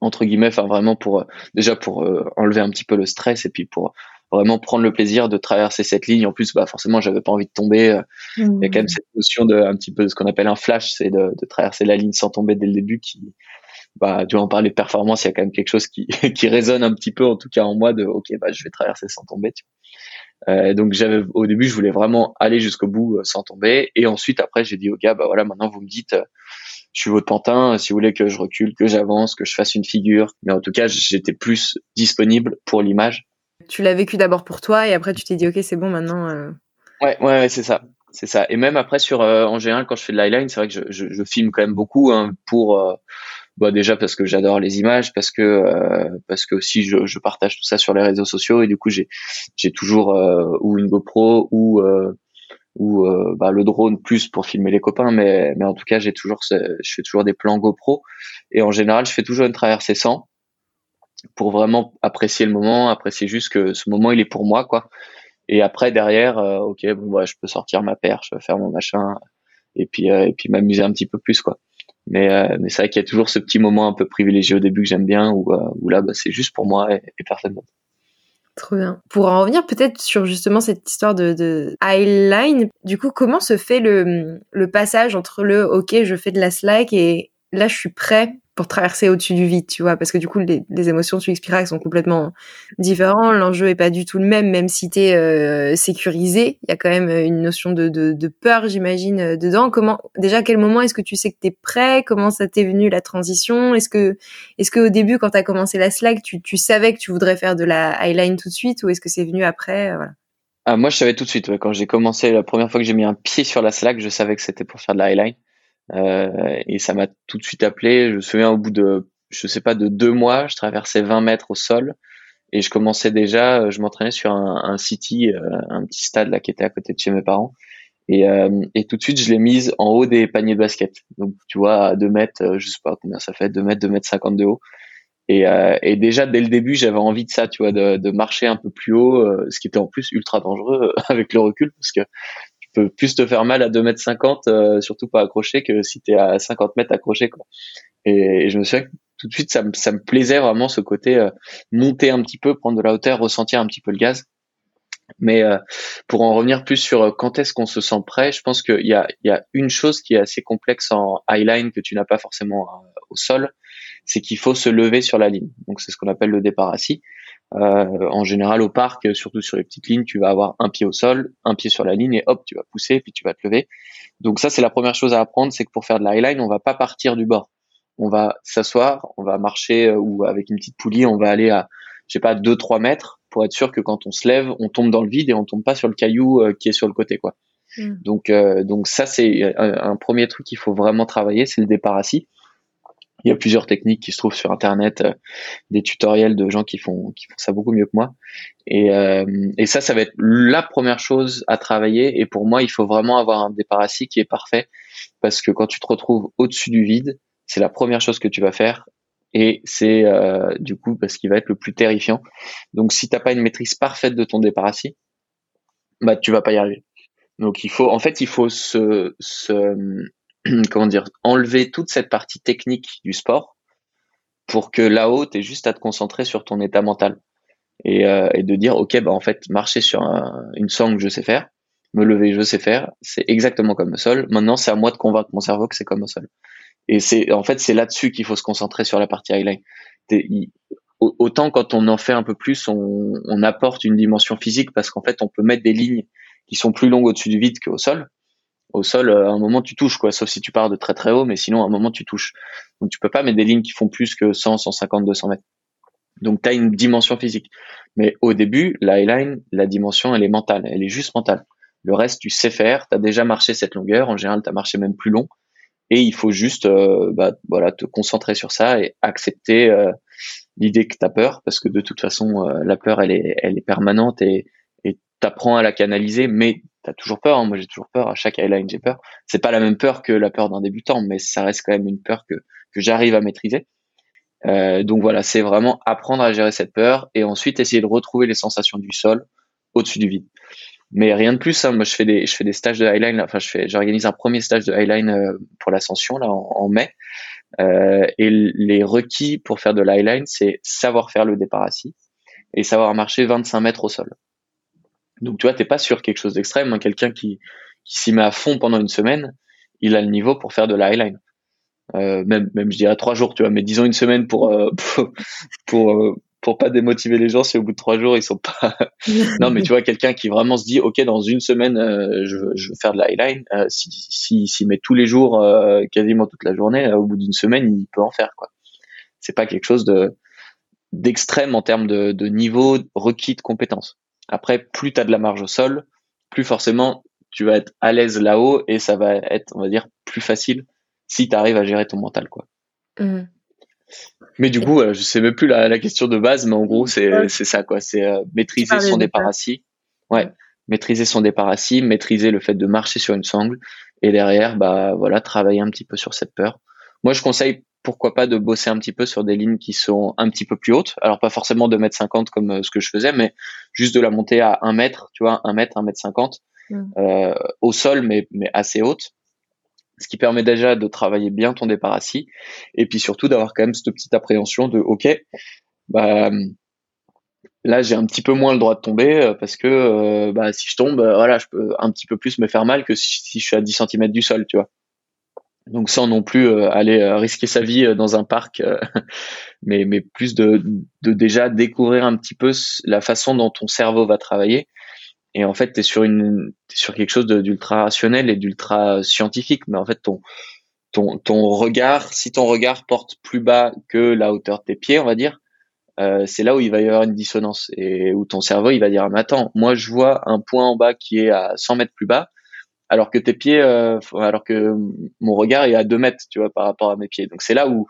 [SPEAKER 1] entre guillemets, enfin vraiment pour déjà pour enlever un petit peu le stress et puis pour vraiment prendre le plaisir de traverser cette ligne. En plus, bah forcément, j'avais pas envie de tomber. Il y a quand même mmh. cette notion de un petit peu de ce qu'on appelle un flash, c'est de, de, traverser la ligne sans tomber dès le début, qui bah, tu en parler de performance, il y a quand même quelque chose qui, qui résonne un petit peu, en tout cas en moi, de ok, bah, je vais traverser sans tomber. Tu euh, donc j'avais au début, je voulais vraiment aller jusqu'au bout euh, sans tomber, et ensuite après, j'ai dit au gars, bah voilà, maintenant vous me dites, euh, je suis votre pantin, si vous voulez que je recule, que j'avance, que je fasse une figure, mais en tout cas, j'étais plus disponible pour l'image.
[SPEAKER 2] Tu l'as vécu d'abord pour toi, et après tu t'es dit ok, c'est bon maintenant. Euh...
[SPEAKER 1] Ouais, ouais, c'est ça c'est ça. Et même après sur en général quand je fais de l'eyeline, c'est vrai que je, je, filme quand même beaucoup hein, pour bah déjà parce que j'adore les images, parce que euh, parce que aussi je, je, partage tout ça sur les réseaux sociaux et du coup j'ai j'ai toujours euh, ou une GoPro ou euh, ou bah, le drone plus pour filmer les copains, mais mais en tout cas j'ai toujours je fais toujours des plans GoPro et en général je fais toujours une traversée sans pour vraiment apprécier le moment, apprécier juste que ce moment il est pour moi quoi. Et après derrière, ok bon bah je peux sortir ma perche, faire mon machin et puis et puis m'amuser un petit peu plus quoi. Mais, euh, mais c'est vrai qu'il y a toujours ce petit moment un peu privilégié au début que j'aime bien, où, euh, où là, bah, c'est juste pour moi et, personne d'autre.
[SPEAKER 2] Trop bien. Pour en revenir peut-être sur justement cette histoire de, de highline, du coup, comment se fait le, le passage entre le OK, je fais de la slack et là, je suis prêt pour traverser au-dessus du vide, tu vois, parce que du coup, les, les émotions, tu expliqueras, sont complètement différents. L'enjeu est pas du tout le même, même si tu es euh, sécurisé. Il y a quand même une notion de, de, de peur, j'imagine, euh, dedans. Comment, déjà, quel moment est-ce que tu sais que tu es prêt? Comment ça t'est venu la transition? Est-ce que, est-ce que au début, quand tu as commencé la Slack, tu, tu savais que tu voudrais faire de la highline tout de suite, ou est-ce que c'est venu après voilà?
[SPEAKER 1] ah, Moi, je savais tout de suite. Quand j'ai commencé, la première fois que j'ai mis un pied sur la Slack, je savais que c'était pour faire de la highline. Euh, et ça m'a tout de suite appelé. Je me souviens au bout de, je sais pas, de deux mois, je traversais 20 mètres au sol et je commençais déjà, je m'entraînais sur un, un city, euh, un petit stade là qui était à côté de chez mes parents. Et, et tout de suite, je l'ai mise en haut des paniers de basket. Donc, tu vois, à 2 mètres, je sais pas combien ça fait, 2 mètres, 2 mètres 50 de haut. Et, et déjà, dès le début, j'avais envie de ça, tu vois, de, de marcher un peu plus haut, ce qui était en plus ultra dangereux avec le recul, parce que plus te faire mal à 2 mètres 50, surtout pas accroché, que si tu es à 50 mètres accroché, quoi. Et, et je me souviens tout de suite, ça me, ça me plaisait vraiment ce côté euh, monter un petit peu, prendre de la hauteur, ressentir un petit peu le gaz. Mais euh, pour en revenir plus sur euh, quand est-ce qu'on se sent prêt, je pense qu'il y a, y a une chose qui est assez complexe en highline que tu n'as pas forcément au sol, c'est qu'il faut se lever sur la ligne. Donc c'est ce qu'on appelle le départ assis. Euh, en général au parc, surtout sur les petites lignes, tu vas avoir un pied au sol, un pied sur la ligne et hop, tu vas pousser puis tu vas te lever. Donc ça c'est la première chose à apprendre, c'est que pour faire de la highline, on va pas partir du bord on va s'asseoir, on va marcher euh, ou avec une petite poulie, on va aller à, je sais pas, 2-3 mètres pour être sûr que quand on se lève, on tombe dans le vide et on tombe pas sur le caillou euh, qui est sur le côté, quoi. Mm. Donc, euh, donc ça c'est un, premier truc qu'il faut vraiment travailler, c'est le départ assis. Il y a plusieurs techniques qui se trouvent sur internet, des tutoriels de gens qui font qui font ça beaucoup mieux que moi. Et, et ça, ça va être la première chose à travailler. Et pour moi, il faut vraiment avoir un départ assis qui est parfait parce que quand tu te retrouves au-dessus du vide, c'est la première chose que tu vas faire et c'est euh, du coup parce qu'il va être le plus terrifiant. Donc si t'as pas une maîtrise parfaite de ton départ assis, bah tu vas pas y arriver. Donc il faut en fait il faut se, se comment dire enlever toute cette partie technique du sport pour que là-haut tu juste à te concentrer sur ton état mental et, euh, et de dire ok bah en fait marcher sur une sangle je sais faire, me lever je sais faire, c'est exactement comme le sol. Maintenant c'est à moi de convaincre mon cerveau que c'est comme le sol. Et c'est en fait c'est là-dessus qu'il faut se concentrer sur la partie highline. Autant quand on en fait un peu plus, on, on apporte une dimension physique parce qu'en fait on peut mettre des lignes qui sont plus longues au-dessus du vide qu'au sol. Au sol, à un moment tu touches quoi, sauf si tu pars de très très haut, mais sinon à un moment tu touches. Donc tu peux pas mettre des lignes qui font plus que 100, 150, 200 mètres. Donc tu as une dimension physique. Mais au début, la highline, la dimension, elle est mentale, elle est juste mentale. Le reste, tu sais faire, tu as déjà marché cette longueur, en général, tu as marché même plus long et il faut juste euh, bah, voilà te concentrer sur ça et accepter euh, l'idée que tu as peur parce que de toute façon euh, la peur elle est elle est permanente et t'apprends à la canaliser mais t'as toujours peur hein. moi j'ai toujours peur à chaque highline j'ai peur c'est pas la même peur que la peur d'un débutant mais ça reste quand même une peur que que j'arrive à maîtriser donc voilà c'est vraiment apprendre à gérer cette peur et ensuite essayer de retrouver les sensations du sol au-dessus du vide mais rien de plus. Hein. Moi, je fais des, je fais des stages de highline. Enfin, je fais, j'organise un premier stage de highline euh, pour l'ascension là en, mai. Euh, et les requis pour faire de l'highline, c'est savoir faire le départ assis et savoir marcher 25 mètres au sol. Donc, tu vois, t'es pas sur quelque chose d'extrême. Hein. Quelqu'un qui, qui s'y met à fond pendant une semaine, il a le niveau pour faire de la highline. Euh, même, même je dirais trois jours, tu vois, mais disons une semaine pour, euh, pour, pour, pour pas démotiver les gens si au bout de trois jours ils sont pas non mais tu vois quelqu'un qui vraiment se dit ok dans une semaine euh, je, veux, je, veux faire de la highline euh, si s'il si, met tous les jours euh, quasiment toute la journée euh, au bout d'une semaine il peut en faire quoi c'est pas quelque chose de d'extrême en termes de, de niveau requis de compétences après plus tu as de la marge au sol plus forcément tu vas être à l'aise là-haut et ça va être on va dire plus facile si tu arrives à gérer ton mental quoi mmh. Mais du coup, je sais même plus la, la, question de base, mais en gros, c'est ça quoi. C'est euh, maîtriser son départ assis. Ouais, maîtriser son départ assis, maîtriser le fait de marcher sur une sangle, et derrière, bah voilà, travailler un petit peu sur cette peur. Moi, je conseille pourquoi pas de bosser un petit peu sur des lignes qui sont un petit peu plus hautes. Alors pas forcément 2 mètres 50 comme euh, ce que je faisais, mais juste de la monter à 1 mètre, tu vois, 1 mètre, 1 mètre 50 mmh. euh, au sol, mais mais assez haute ce qui permet déjà de travailler bien ton départ assis et puis surtout d'avoir quand même cette petite appréhension de ok bah là j'ai un petit peu moins le droit de tomber euh, parce que euh, bah, si je tombe voilà je peux un petit peu plus me faire mal que si, je suis à 10 cm du sol tu vois donc sans non plus aller risquer sa vie dans un parc mais mais plus de, de déjà découvrir un petit peu la façon dont ton cerveau va travailler. Et en fait tu es sur une es sur quelque chose d'ultra rationnel et d'ultra scientifique mais en fait ton ton ton regard si ton regard porte plus bas que la hauteur de tes pieds on va dire euh, c'est là où il va y avoir une dissonance et où ton cerveau il va dire mais attends moi je vois un point en bas qui est à 100 mètres plus bas alors que tes pieds euh, alors que mon regard est à 2 mètres tu vois par rapport à mes pieds donc c'est là où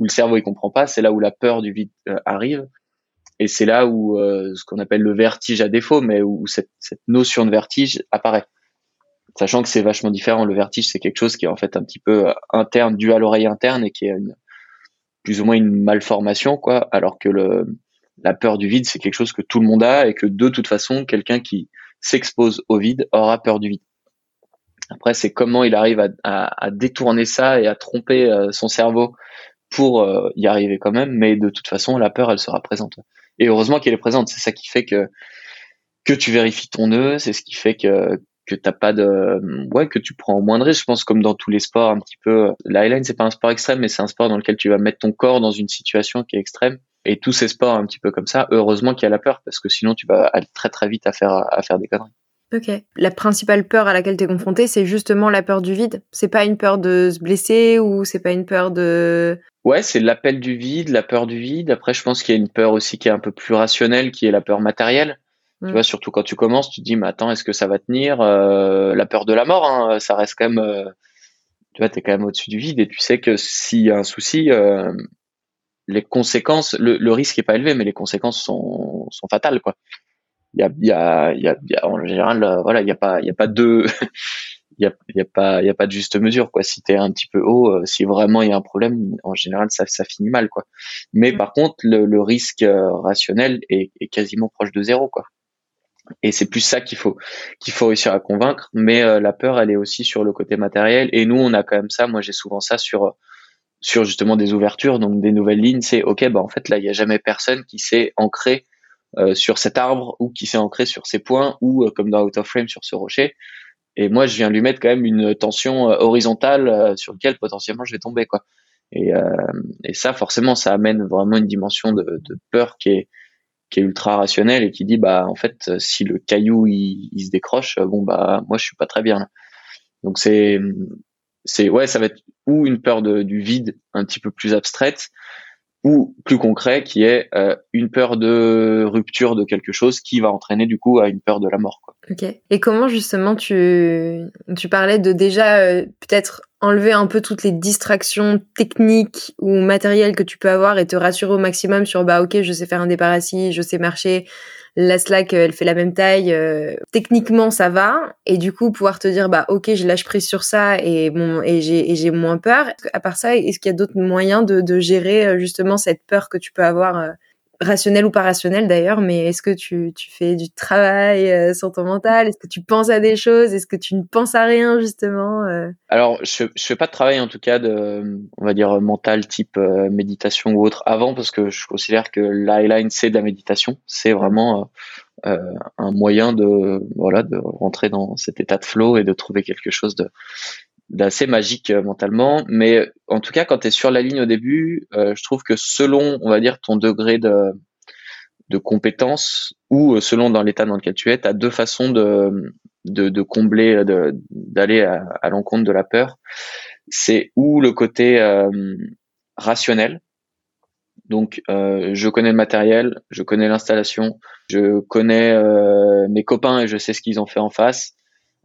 [SPEAKER 1] le cerveau il comprend pas c'est là où la peur du vide euh, arrive et c'est là où euh, ce qu'on appelle le vertige à défaut, mais où cette, notion de vertige apparaît. sachant que c'est vachement différent. Le vertige, c'est quelque chose qui est en fait un petit peu interne, dû à l'oreille interne et qui est plus ou moins une malformation, quoi. Alors que le, la peur du vide, c'est quelque chose que tout le monde a et que de toute façon, quelqu'un qui s'expose au vide aura peur du vide. Après, c'est comment il arrive à, détourner ça et à tromper euh, son cerveau pour euh, y arriver quand même. Mais de toute façon, la peur, elle sera présente. Et heureusement qu'elle est présente. C'est ça qui fait que que tu vérifies ton nœud. C'est ce qui fait que que t'as pas de ouais que tu prends moins de risques. Je pense comme dans tous les sports un petit peu. L'highline c'est pas un sport extrême, mais c'est un sport dans lequel tu vas mettre ton corps dans une situation qui est extrême. Et tous ces sports un petit peu comme ça, heureusement qu'il y a la peur parce que sinon tu vas aller très très vite à faire à faire des conneries.
[SPEAKER 2] Ok. La principale peur à laquelle tu es confronté, c'est justement la peur du vide. C'est pas une peur de se blesser ou c'est pas une peur de.
[SPEAKER 1] Ouais, c'est l'appel du vide, la peur du vide. Après, je pense qu'il y a une peur aussi qui est un peu plus rationnelle, qui est la peur matérielle. Tu mm. vois, surtout quand tu commences, tu te dis, mais attends, est-ce que ça va tenir euh, La peur de la mort, hein, ça reste quand même. Euh, tu vois, t'es quand même au-dessus du vide et tu sais que s'il y a un souci, euh, les conséquences, le, le, risque est pas élevé, mais les conséquences sont, sont fatales, quoi il y a, y, a, y, a, y a, en général, euh, voilà, il y a pas, il y a pas de, il y a, y a pas, il y a pas de juste mesure, quoi. Si t'es un petit peu haut, euh, si vraiment il y a un problème, en général, ça, ça finit mal, quoi. Mais mm. par contre, le, le risque euh, rationnel est, est, quasiment proche de zéro, quoi. Et c'est plus ça qu'il faut, qu'il faut réussir à convaincre. Mais la peur, elle est aussi sur le côté matériel. Et nous, on a quand même ça. Moi, j'ai souvent ça sur, sur justement des ouvertures, donc des nouvelles lignes. C'est ok, bah en fait là, il y a jamais personne qui s'est ancré sur cet arbre ou qui s'est ancré sur ces points ou euh, comme dans Out of Frame sur ce rocher. Et moi, je viens lui mettre quand même une tension euh, horizontale sur laquelle potentiellement je vais tomber quoi. Et, et ça, forcément, ça amène vraiment une dimension de, de, peur qui est qui est ultra rationnelle et qui dit bah en fait si le caillou il, il se décroche bon bah moi je suis pas très bien là. donc c'est c'est ouais ça va être ou une peur de, du vide un petit peu plus abstraite ou plus concret qui est euh, une peur de rupture de quelque chose qui va entraîner du coup à une peur de la mort. Quoi.
[SPEAKER 2] Ok. Et comment justement tu tu parlais de déjà euh, peut-être enlever un peu toutes les distractions techniques ou matérielles que tu peux avoir et te rassurer au maximum sur bah ok je sais faire un départ assis, je sais marcher, la slack elle fait la même taille, euh, techniquement ça va et du coup pouvoir te dire bah ok je lâche prise sur ça et bon et j'ai j'ai moins peur. À part ça, est-ce qu'il y a d'autres moyens de, de gérer euh, justement cette peur que tu peux avoir euh, rationnel ou pas rationnel d'ailleurs, mais est-ce que tu, tu fais du travail euh, sur ton mental? Est-ce que tu penses à des choses? Est-ce que tu ne penses à rien justement euh?
[SPEAKER 1] Alors, je, je fais pas de travail en tout cas de, on va dire mental type euh, méditation ou autre avant parce que je considère que l'eyeline c'est de la méditation, c'est vraiment un moyen de voilà de rentrer dans cet état de flow et de trouver quelque chose de d'assez magique euh, mentalement. Mais en tout cas, quand tu es sur la ligne au début, euh, je trouve que selon, on va dire, ton degré de, de compétence ou euh, selon dans l'état dans lequel tu es, tu as deux façons de, de, de combler, d'aller à, à l'encontre de la peur. C'est ou le côté rationnel. Donc, je connais le matériel, je connais l'installation, je connais mes copains et je sais ce qu'ils ont fait en face.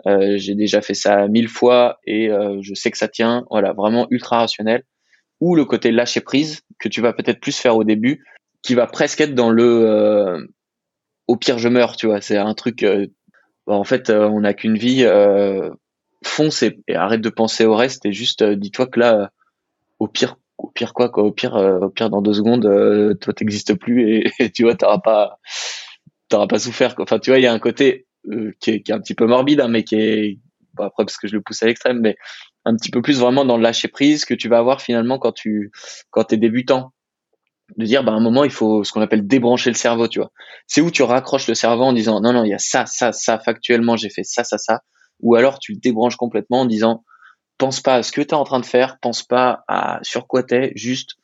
[SPEAKER 1] Euh, j'ai déjà fait ça mille fois et euh, je sais que ça tient. Voilà, vraiment ultra rationnel. Ou le côté lâcher prise que tu vas peut-être plus faire au début, qui va presque être dans le euh, au pire je meurs, tu vois. C'est un truc. Bah, en fait, on n'a qu'une vie. fonce et, arrête de penser au reste et juste dis-toi que là, au pire, au pire quoi, quoi, au pire, au pire dans deux secondes, toi t'existes plus et, tu vois, t'auras pas, t'auras pas souffert. Enfin, tu vois, il y a un côté euh, qui, est, qui, est, un petit peu morbide, hein, mais qui est bon, après parce que je le pousse à l'extrême, mais un petit peu plus vraiment dans le lâcher prise que tu vas avoir finalement quand tu quand t'es débutant. De dire bah à un moment il faut ce qu'on appelle débrancher le cerveau tu vois. C'est où tu raccroches le cerveau en disant non non il y a ça ça ça factuellement j'ai fait ça ça ça. Ou alors tu le débranches complètement en disant pense pas à ce que tu es en train de faire pense pas à sur quoi t'es juste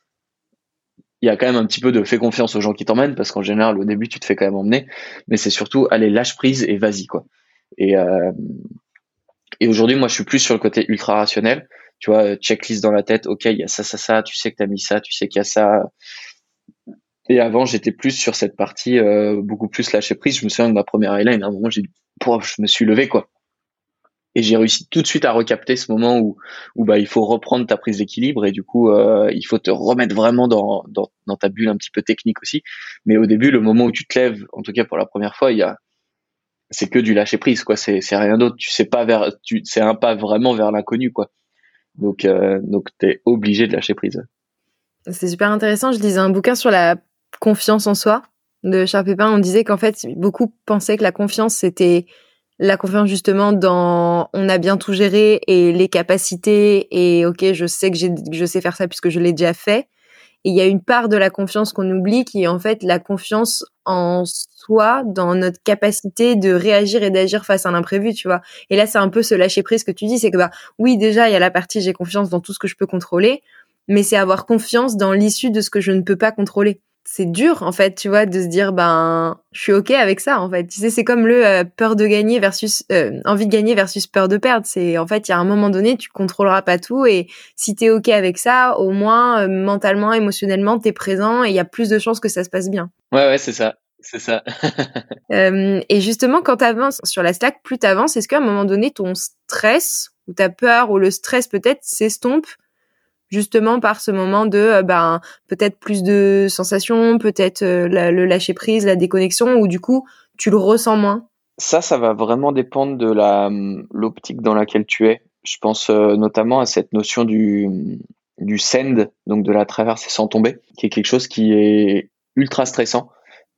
[SPEAKER 1] il y a quand même un petit peu de fais confiance aux gens qui t'emmènent parce qu'en général au début tu te fais quand même emmener mais c'est surtout allez lâche prise et vas-y quoi. Et euh, et aujourd'hui moi je suis plus sur le côté ultra rationnel. Tu vois checklist dans la tête ok il y a ça ça ça tu sais que t'as mis ça tu sais qu'il y a ça. Et avant j'étais plus sur cette partie euh, beaucoup plus lâcher prise. Je me souviens de ma première highline à un moment j'ai je me suis levé quoi et j'ai réussi tout de suite à recapter ce moment où où bah il faut reprendre ta prise d'équilibre et du coup euh, il faut te remettre vraiment dans, dans, ta bulle un petit peu technique aussi mais au début le moment où tu te lèves en tout cas pour la première fois il y a c'est que du lâcher prise, quoi. C'est, c'est rien d'autre. Tu sais pas vers, tu, c'est un pas vraiment vers l'inconnu, quoi. Donc, euh, donc t'es obligé de lâcher prise.
[SPEAKER 2] C'est super intéressant. Je lisais un bouquin sur la confiance en soi de Charles Pépin. On disait qu'en fait, beaucoup pensaient que la confiance, c'était la confiance justement dans on a bien tout géré et les capacités et ok, je sais que je sais faire ça puisque je l'ai déjà fait. Et il y a une part de la confiance qu'on oublie qui est en fait la confiance en soi, dans notre capacité de réagir et d'agir face à l'imprévu, tu vois. Et là, c'est un peu ce lâcher prise que tu dis, c'est que bah oui, déjà, il y a la partie j'ai confiance dans tout ce que je peux contrôler, mais c'est avoir confiance dans l'issue de ce que je ne peux pas contrôler c'est dur en fait, tu vois, de se dire ben je suis ok avec ça en fait. Tu sais, c'est comme le euh, peur de gagner versus euh, envie de gagner versus peur de perdre. C'est en fait il y a un moment donné tu contrôleras pas tout et si t'es ok avec ça, au moins euh, mentalement, émotionnellement t'es présent et il y a plus de chances que ça se passe bien.
[SPEAKER 1] Ouais ouais c'est ça. C'est ça.
[SPEAKER 2] et justement, quand tu avances sur la stack, plus tu avances, est-ce qu'à un moment donné, ton stress ou ta peur ou le stress peut-être s'estompe justement par ce moment de euh, ben peut-être plus de sensations, peut-être euh, le lâcher prise, la déconnexion, ou du coup tu le ressens moins?
[SPEAKER 1] Ça, ça va vraiment dépendre de la l'optique dans laquelle tu es. Je pense euh, notamment à cette notion du du send, donc de la traversée sans tomber, qui est quelque chose qui est ultra stressant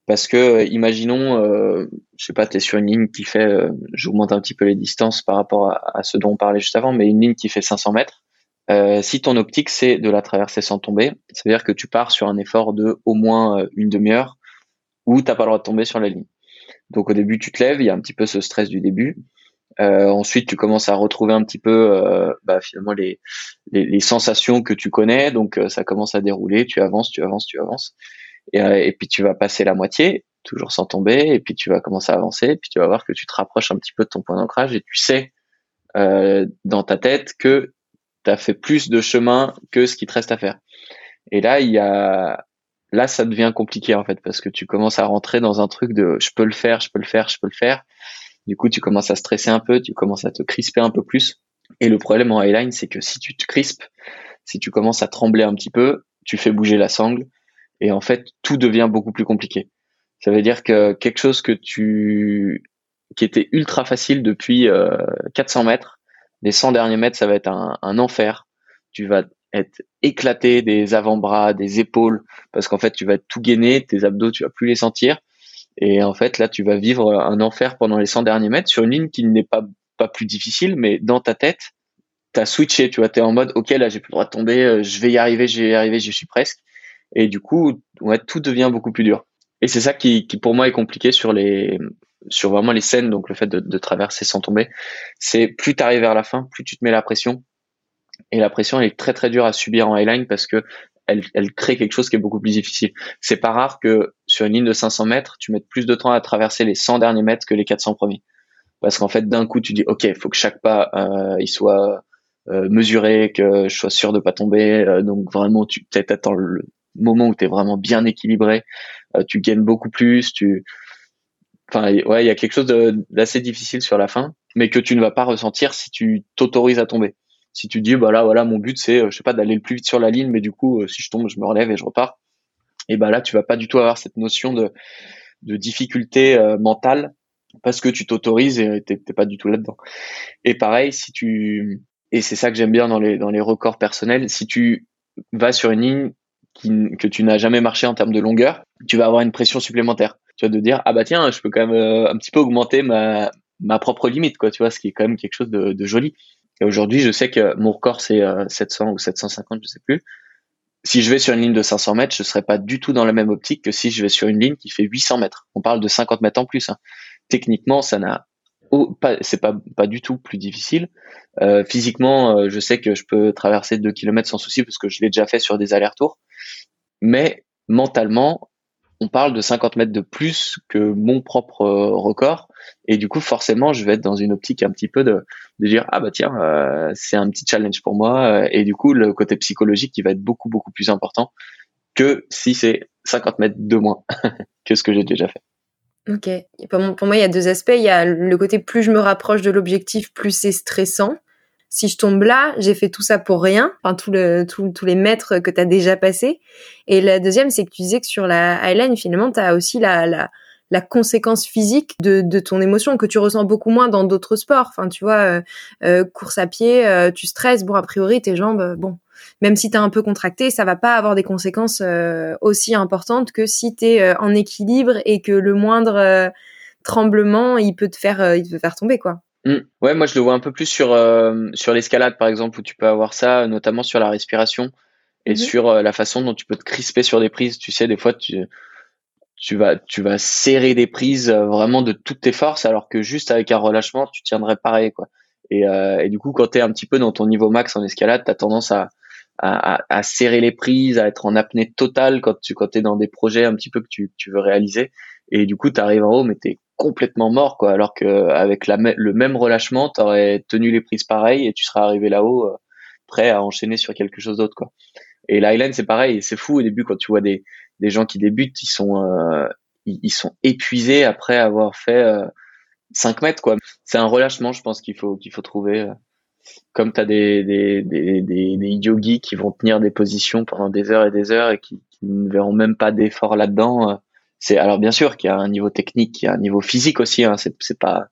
[SPEAKER 1] parce que imaginons euh, je sais pas tu es sur une ligne qui fait j'augmente un petit peu les distances par rapport à, à, ce dont on parlait juste avant mais une ligne qui fait 500 mètres euh, si ton optique c'est de la traverser sans tomber, ça veut dire que tu pars sur un effort de au moins euh, une demi-heure où t'as pas le droit de tomber sur la ligne. Donc au début tu te lèves, il y a un petit peu ce stress du début. Euh, ensuite tu commences à retrouver un petit peu euh, bah, finalement les, les, les, sensations que tu connais, donc euh, ça commence à dérouler, tu avances, tu avances, tu avances, et, et, puis tu vas passer la moitié, toujours sans tomber, et puis tu vas commencer à avancer, et puis tu vas voir que tu te rapproches un petit peu de ton point d'ancrage. Et tu sais dans ta tête que tu fait plus de chemin que ce qui te reste à faire. Et là, il y a là ça devient compliqué en fait parce que tu commences à rentrer dans un truc de je peux le faire, je peux le faire, je peux le faire. Du coup, tu commences à stresser un peu, tu commences à te crisper un peu plus. Et le problème en highline, c'est que si tu te crispes, si tu commences à trembler un petit peu, tu fais bouger la sangle et en fait, tout devient beaucoup plus compliqué. Ça veut dire que quelque chose que tu qui était ultra facile depuis 400 euh, mètres, les 100 derniers mètres, ça va être un, enfer. Tu vas être éclaté des avant-bras, des épaules, parce qu'en fait, tu vas tout gainer, tes abdos, tu vas plus les sentir. Et en fait, là, tu vas vivre un enfer pendant les 100 derniers mètres sur une ligne qui n'est pas, pas plus difficile, mais dans ta tête, tu as switché, tu vois, tu es en mode, OK, là, j'ai plus le droit de tomber, euh, je vais y arriver, je vais y arriver, j'y suis presque. Et du coup, ouais, tout devient beaucoup plus dur. Et c'est ça qui, qui, pour moi, est compliqué sur les, sur vraiment les scènes, donc le fait de, de traverser sans tomber, c'est plus tu arrives vers la fin, plus tu te mets la pression. Et la pression, elle est très très dure à subir en highline parce que elle, elle crée quelque chose qui est beaucoup plus difficile. C'est pas rare que sur une ligne de 500 mètres, tu mettes plus de temps à traverser les 100 derniers mètres que les 400 premiers. Parce qu'en fait, d'un coup, tu dis, OK, il faut que chaque pas, euh, il soit euh, mesuré, que je sois sûr de pas tomber. Euh, donc vraiment, tu attends le moment où tu es vraiment bien équilibré, euh, tu gagnes beaucoup plus, tu enfin ouais il y a quelque chose d'assez difficile sur la fin mais que tu ne vas pas ressentir si tu t'autorises à tomber. Si tu dis bah là voilà mon but c'est euh, je sais pas d'aller le plus vite sur la ligne mais du coup euh, si je tombe je me relève et je repars. Et bah là tu vas pas du tout avoir cette notion de de difficulté euh, mentale parce que tu t'autorises et t'es pas du tout là-dedans. Et pareil si tu et c'est ça que j'aime bien dans les dans les records personnels si tu vas sur une ligne qui, que tu n'as jamais marché en termes de longueur tu vas avoir une pression supplémentaire tu vois, de dire ah bah tiens, je peux quand même euh, un petit peu augmenter ma ma propre limite, quoi, tu vois, ce qui est quand même quelque chose de, de joli. Et aujourd'hui, je sais que mon record c'est 700 euh, ou 750, je sais plus. Si je vais sur une ligne de 500 mètres, je serai pas du tout dans la même optique que si je vais sur une ligne qui fait 800 mètres. On parle de 50 mètres en plus. Hein. Techniquement, ça n'a pas, c'est pas pas du tout plus difficile. Euh, physiquement, euh, je sais que je peux traverser 2 km sans souci parce que je l'ai déjà fait sur des allers-retours. Mais mentalement, on parle de 50 mètres de plus que mon propre euh, record. Et du coup, forcément, je vais être dans une optique un petit peu de, de dire, ah bah tiens, euh, c'est un petit challenge pour moi. Euh, et du coup, le côté psychologique, qui va être beaucoup, beaucoup plus important que si c'est 50 mètres de moins que ce que j'ai déjà fait.
[SPEAKER 2] Ok. Pour moi, il y a deux aspects. Il y a le côté plus je me rapproche de l'objectif, plus c'est stressant si je tombe là, j'ai fait tout ça pour rien, enfin tout le, tous les mètres que tu as déjà passé. Et la deuxième, c'est que tu disais que sur la Highline, finalement, tu as aussi la, la, la conséquence physique de, de ton émotion que tu ressens beaucoup moins dans d'autres sports. Enfin, tu vois, euh, euh, course à pied, euh, tu stresses, bon, a priori, tes jambes, bon, même si tu es un peu contracté, ça va pas avoir des conséquences aussi importantes que si tu es en équilibre et que le moindre tremblement, il peut te faire, il peut te faire tomber, quoi.
[SPEAKER 1] Mmh. Ouais, moi je le vois un peu plus sur sur l'escalade par exemple où tu peux avoir ça, notamment sur la respiration et mmh sur la façon dont tu peux te crisper sur des prises. Tu sais, des fois tu tu vas tu vas serrer des prises vraiment de toutes tes forces alors que juste avec un relâchement tu tiendrais pareil quoi. Et, et du coup quand tu es un petit peu dans ton niveau max en escalade, tu as tendance à, à, à, serrer les prises, à être en apnée totale quand tu quand es dans des projets un petit peu que tu, tu veux réaliser et du coup tu arrives en haut mais tu complètement mort quoi. Alors que avec la, le même relâchement tu aurais tenu les prises pareil et tu serais arrivé là-haut euh, prêt à enchaîner sur quelque chose d'autre quoi. Et l'Highland c'est pareil c'est fou au début quand tu vois des, des gens qui débutent ils sont euh, ils, sont épuisés après avoir fait euh, 5 mètres quoi. C'est un relâchement je pense qu'il faut qu'il faut trouver euh. comme tu as des, des, des, des, des yogis qui vont tenir des positions pendant des heures et des heures et qui, qui ne verront même pas d'effort là-dedans euh, c'est alors bien sûr qu'il y a un niveau technique, il y a un niveau physique aussi. Hein, c'est pas,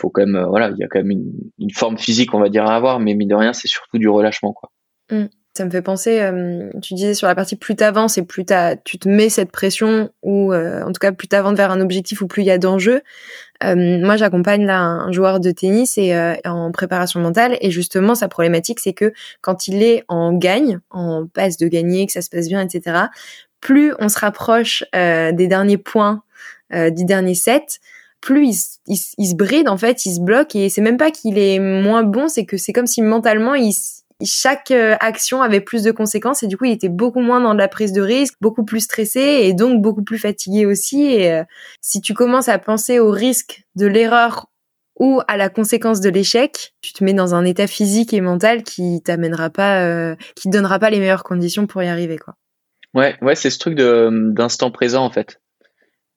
[SPEAKER 1] faut quand même, euh, voilà, il y a quand même une, une, forme physique, on va dire à avoir, mais mine de rien, c'est surtout du relâchement, quoi.
[SPEAKER 2] Mmh. Ça me fait penser, euh, tu disais sur la partie plus t'avances et plus tu te mets cette pression ou euh, en tout cas plus t'avances vers un objectif ou plus il y a d'enjeux. moi, j'accompagne là un joueur de tennis et en préparation mentale et justement sa problématique c'est que quand il est en gagne, en passe de gagner, que ça se passe bien, etc plus on se rapproche euh, des derniers points euh, du dernier set, plus il, se bride en fait, il se bloque et c'est même pas qu'il est moins bon, c'est que c'est comme si mentalement il, chaque euh, action avait plus de conséquences et du coup il était beaucoup moins dans la prise de risque, beaucoup plus stressé et donc beaucoup plus fatigué aussi. Et si tu commences à penser au risque de l'erreur ou à la conséquence de l'échec, tu te mets dans un état physique et mental qui t'amènera pas, qui te donnera pas les meilleures conditions pour y arriver quoi.
[SPEAKER 1] Ouais, ouais, c'est ce truc de d'instant présent en fait,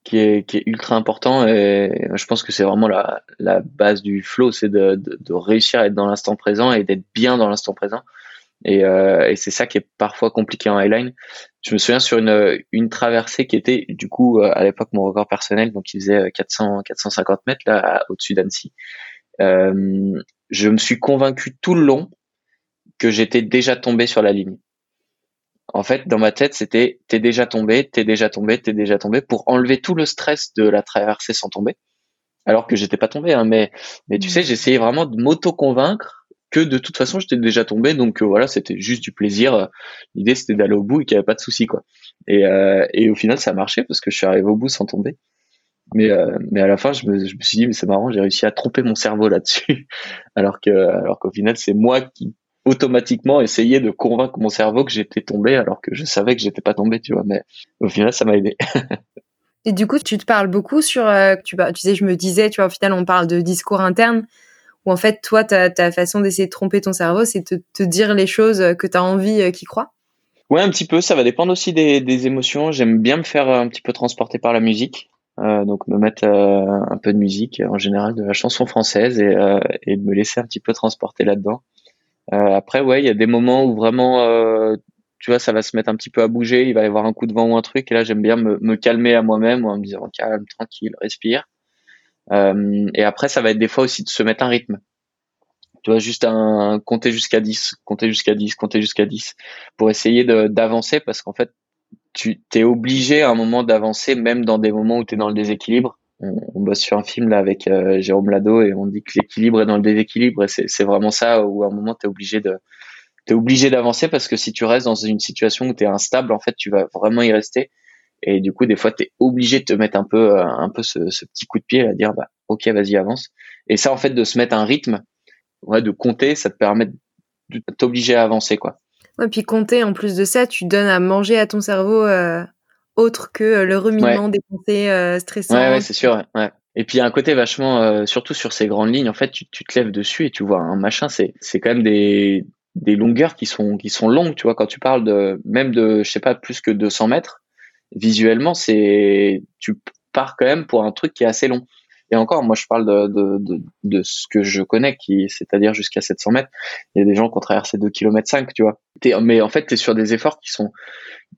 [SPEAKER 1] qui est qui est ultra important et je pense que c'est vraiment la la base du flow, c'est de, de, de réussir à être dans l'instant présent et d'être bien dans l'instant présent. Et, euh, et c'est ça qui est parfois compliqué en highline. Je me souviens sur une une traversée qui était du coup à l'époque mon record personnel, donc il faisait 400 450 mètres là au-dessus d'Annecy. Euh, je me suis convaincu tout le long que j'étais déjà tombé sur la ligne en fait, dans ma tête, c'était t'es déjà tombé, t'es déjà tombé, t'es déjà tombé, pour enlever tout le stress de la traversée sans tomber. Alors que j'étais pas tombé, hein, mais mais tu sais, j'essayais vraiment de m'auto-convaincre que de toute façon j'étais déjà tombé, donc euh, voilà, c'était juste du plaisir. L'idée c'était d'aller au bout et qu'il n'y avait pas de souci quoi. Et euh, et au final, ça a marché parce que je suis arrivé au bout sans tomber. Mais euh, mais à la fin, je me, je me suis dit mais c'est marrant, j'ai réussi à tromper mon cerveau là-dessus, alors que alors qu'au final c'est moi qui automatiquement essayer de convaincre mon cerveau que j'étais tombé alors que je savais que j'étais pas tombé, tu vois. Mais au final, ça m'a aidé.
[SPEAKER 2] Et du coup, tu te parles beaucoup sur, euh, tu, tu sais, je me disais, tu vois, au final, on parle de discours interne, où en fait, toi, ta, ta façon d'essayer de tromper ton cerveau, c'est de te dire les choses que tu as envie euh, qu'il croit?
[SPEAKER 1] Ouais, un petit peu, ça va dépendre aussi des, des émotions. J'aime bien me faire un petit peu transporter par la musique. Euh, donc me mettre euh, un peu de musique, en général de la chanson française, et, et me laisser un petit peu transporter là-dedans. Euh, après, ouais, il y a des moments où vraiment, euh, tu vois, ça va se mettre un petit peu à bouger, il va y avoir un coup de vent ou un truc, et là, j'aime bien me, me, calmer à moi-même en me disant calme, tranquille, respire. Euh, et après, ça va être des fois aussi de se mettre un rythme. Tu vois, juste un compter jusqu'à 10, compter jusqu'à 10, compter jusqu'à 10, pour essayer d'avancer, parce qu'en fait, tu t'es obligé à un moment d'avancer, même dans des moments où tu es dans le déséquilibre on, bosse sur un film là avec euh, Jérôme Lado et on dit que l'équilibre est dans le déséquilibre. Et c'est vraiment ça où à un moment tu es obligé de t'es obligé d'avancer parce que si tu restes dans une situation où tu es instable en fait tu vas vraiment y rester. Et du coup des fois tu es obligé de te mettre un peu euh, un peu ce, petit coup de pied à dire bah OK vas-y avance. Et ça en fait de se mettre un rythme ouais de compter ça te permet de t'obliger à avancer quoi.
[SPEAKER 2] Ouais puis compter en plus de ça tu donnes à manger à ton cerveau euh, autre que euh, le remuement des pensées euh, stressantes.
[SPEAKER 1] Ouais, c'est sûr. Ouais. Et puis il y a un côté vachement, euh, surtout sur ces grandes lignes, en fait, tu, tu te lèves dessus et tu vois un machin, c'est c'est quand même des des longueurs qui sont qui sont longues, tu vois, quand tu parles de même de je sais pas plus que 200 mètres, visuellement c'est tu pars quand même pour un truc qui est assez long. Et encore, moi, je parle de, de, de, de ce que je connais, qui, c'est-à-dire jusqu'à 700 mètres. Il y a des gens qui ont traversé 2 km 5, tu vois. mais en fait, tu es sur des efforts qui sont,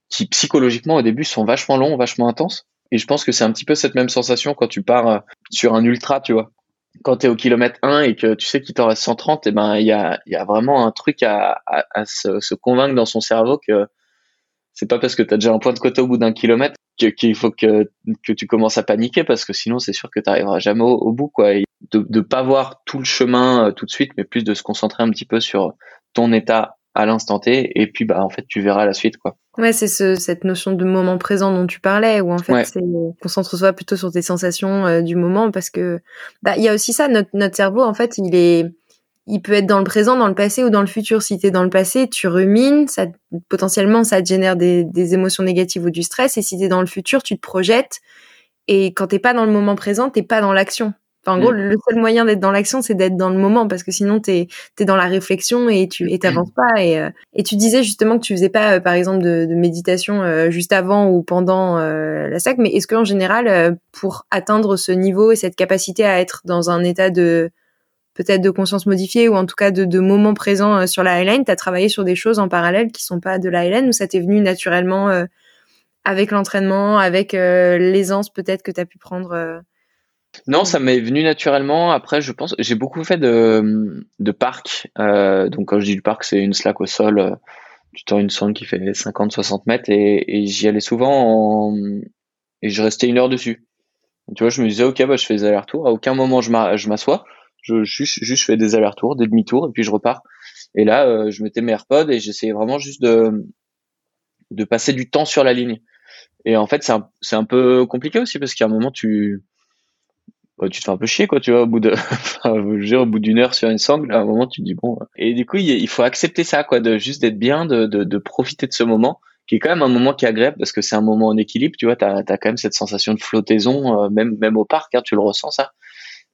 [SPEAKER 1] qui psychologiquement au début sont vachement longs, vachement intenses. Et je pense que c'est un petit peu cette même sensation quand tu pars euh, sur un ultra, tu vois. Quand tu es au kilomètre 1 et que tu sais qu'il t'en reste 130, et eh ben il y a, y a vraiment un truc à, à, à se, se, convaincre dans son cerveau que c'est pas parce que tu as déjà un point de côté au bout d'un kilomètre qu'il faut que, que tu commences à paniquer parce que sinon c'est sûr que tu n'arriveras jamais au, bout quoi. Et de ne pas voir tout le chemin euh, tout de suite, mais plus de se concentrer un petit peu sur ton état à l'instant T et puis bah en fait tu verras la suite quoi.
[SPEAKER 2] Ouais, c'est ce, cette notion de moment présent dont tu parlais où en fait c'est concentre-toi plutôt sur tes sensations euh, du moment parce que bah il y a aussi ça notre notre cerveau en fait, il est il peut être dans le présent, dans le passé ou dans le futur. Si tu es dans le passé, tu rumines, ça potentiellement ça te génère des, des émotions négatives ou du stress et si tu es dans le futur, tu te projettes et quand t'es pas dans le moment présent, t'es pas dans l'action en gros, mm. le seul moyen d'être dans l'action, c'est d'être dans le moment, parce que sinon, t'es es dans la réflexion et tu t'avances pas. Et, euh, et tu disais justement que tu faisais pas, euh, par exemple, de, de méditation euh, juste avant ou pendant la SAC, mais est-ce qu'en général, pour atteindre ce niveau et cette capacité à être dans un état de peut-être de conscience modifiée ou en tout cas de, de moment présent sur la highline, tu as travaillé sur des choses en parallèle qui sont pas de la highline ou ça t'est venu naturellement avec l'entraînement, avec l'aisance peut-être que tu as pu prendre
[SPEAKER 1] non, ça m'est venu naturellement. Après, je pense, j'ai beaucoup fait de, de parc. Euh, donc, quand je dis du parc, c'est une slack au sol, euh, du temps une sonde qui fait 50-60 mètres et, j'y allais souvent et je restais une heure dessus. Tu vois, je me disais, ok, bah, je fais des allers-retours. À aucun moment je m'assois. Je juste, fais des allers-retours, des demi-tours et puis je repars. Et là, euh, je mettais mes AirPods et j'essayais vraiment juste de, de passer du temps sur la ligne. Et en fait, c'est un, c'est un peu compliqué aussi parce qu'à un moment, tu, tu te fais un peu chier quoi tu vois au bout de au bout d'une heure sur une sangle à un moment tu te dis bon et du coup il faut accepter ça quoi de juste d'être bien de, de, profiter de ce moment qui est quand même un moment qui est parce que c'est un moment en équilibre tu vois tu as, quand même cette sensation de flottaison euh, même même au parc hein, tu le ressens ça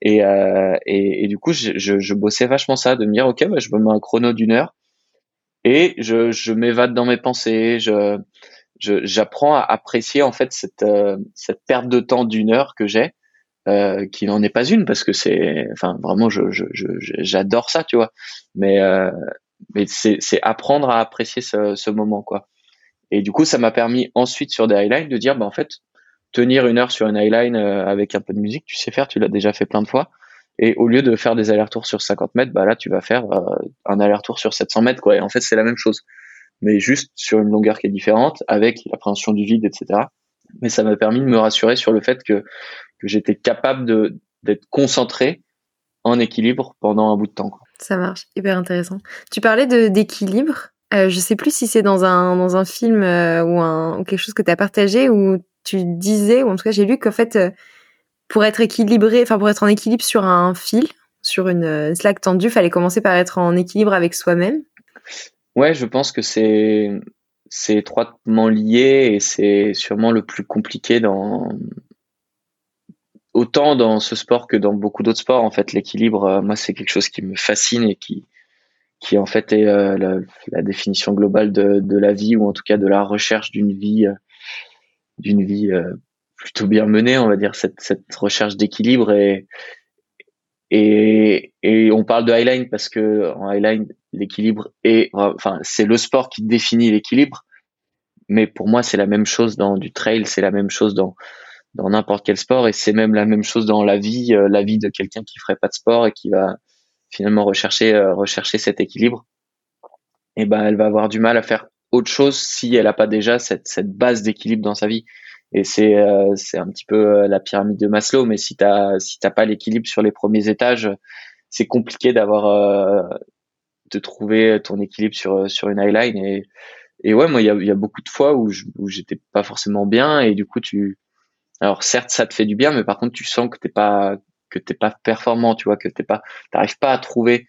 [SPEAKER 1] et, euh, et, du coup je, bossais vachement ça de me dire ok bah, je me mets un chrono d'une heure et je, m'évade dans mes pensées je j'apprends à apprécier en fait cette euh, cette perte de temps d'une heure que j'ai euh, qui n'en est pas une parce que c'est, enfin vraiment, j'adore ça, tu vois. Mais c'est, apprendre à apprécier ce, ce moment, quoi. Et du coup, ça m'a permis ensuite sur des highlights de dire, bah en fait, tenir une heure sur une highline euh, avec un peu de musique, tu sais faire, tu l'as déjà fait plein de fois. Et au lieu de faire des allers-retours sur 50 mètres, bah là, tu vas faire un aller-retour sur 700 mètres, quoi. Et en fait, c'est la même chose, mais juste sur une longueur qui est différente, avec l'appréhension du vide, etc. Mais ça m'a permis de me rassurer sur le fait que que j'étais capable d'être concentré en équilibre pendant un bout de temps.
[SPEAKER 2] Ça marche, hyper intéressant. Tu parlais d'équilibre. Euh, je sais plus si c'est dans un dans un film euh, ou un ou quelque chose que tu as partagé où tu disais ou en tout cas j'ai lu qu'en fait euh, pour être équilibré, enfin pour être en équilibre sur un fil, sur une euh, slack tendue, fallait commencer par être en équilibre avec soi-même.
[SPEAKER 1] Ouais, je pense que c'est étroitement lié et c'est sûrement le plus compliqué dans autant dans ce sport que dans beaucoup d'autres sports, en fait, l'équilibre, euh, moi, c'est quelque chose qui me fascine et qui, qui en fait est la, définition globale de, la vie ou en tout cas de la recherche d'une vie, d'une vie plutôt bien menée, on va dire cette, cette recherche d'équilibre et, et et on parle de highline parce que en highline l'équilibre est enfin c'est le sport qui définit l'équilibre mais pour moi c'est la même chose dans du trail c'est la même chose dans dans n'importe quel sport et c'est même la même chose dans la vie, euh, la vie de quelqu'un qui ferait pas de sport et qui va finalement rechercher euh, rechercher cet équilibre. Et ben elle va avoir du mal à faire autre chose si elle a pas déjà cette cette base d'équilibre dans sa vie. Et c'est euh, un petit peu la pyramide de Maslow, mais si t'as si t'as pas l'équilibre sur les premiers étages, c'est compliqué d'avoir de trouver ton équilibre sur sur une highline et et ouais moi il y a, beaucoup de fois où où j'étais pas forcément bien et du coup tu alors certes, ça te fait du bien, mais par contre, tu sens que t'es pas que t'es pas performant, tu vois, que t'es pas, t'arrives pas à trouver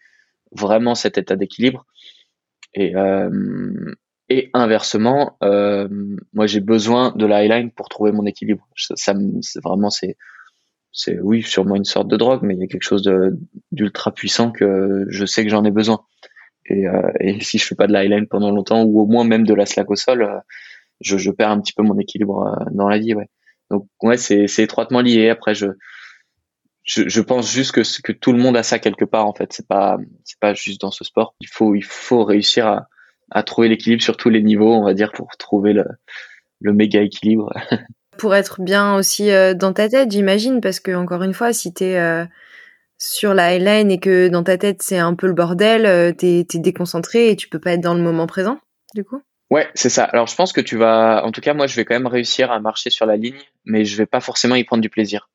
[SPEAKER 1] vraiment cet état d'équilibre. Euh, et inversement, euh, moi j'ai besoin de la pour trouver mon équilibre. Ça, c'est vraiment c'est c'est oui sûrement une sorte de drogue, mais il y a quelque chose d'ultra puissant que je sais que j'en ai besoin. Et, euh, et, si je fais pas de la pendant longtemps, ou au moins même de la slack au sol, euh, je, je perds un petit peu mon équilibre euh, dans la vie, ouais. Donc ouais, c'est c'est étroitement lié. Après, je, je je pense juste que que tout le monde a ça quelque part en fait. C'est pas c'est pas juste dans ce sport. Il faut il faut réussir à à trouver l'équilibre sur tous les niveaux, on va dire, pour trouver le le méga équilibre.
[SPEAKER 2] Pour être bien aussi dans ta tête, j'imagine, parce que encore une fois, si t'es sur la highline et que dans ta tête c'est un peu le bordel, t'es es déconcentré et tu peux pas être dans le moment présent, du coup?
[SPEAKER 3] Ouais, c'est ça. Alors je pense que tu vas, en tout cas moi je vais quand même réussir à marcher sur la ligne, mais je vais pas forcément y prendre du plaisir.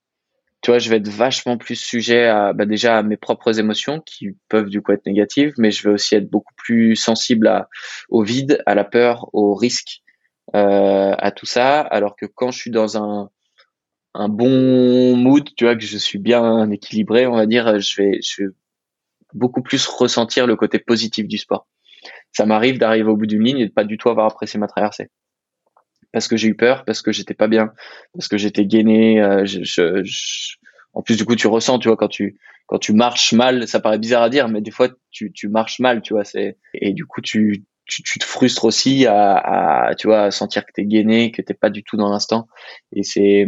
[SPEAKER 3] Tu vois, je vais être vachement plus sujet à bah, déjà à mes propres émotions qui peuvent du coup être négatives, mais je vais aussi être beaucoup plus sensible à, au vide, à la peur, au risque, euh, à tout ça. Alors que quand je suis dans un un bon mood, tu vois que je suis bien équilibré, on va dire, je vais je vais beaucoup plus ressentir le côté positif du sport ça m'arrive d'arriver au bout d'une ligne et de pas du tout avoir apprécié ma traversée parce que j'ai eu peur, parce que j'étais pas bien, parce que j'étais gainé. Euh, je, je, En plus, du coup, tu ressens, tu vois, quand tu quand tu marches mal, ça paraît bizarre à dire, mais des fois, tu, tu marches mal, tu vois. C'est et du coup, tu, tu, te frustres aussi à, à, tu vois, à sentir que t'es gainé, que t'es pas du tout dans l'instant. Et c'est,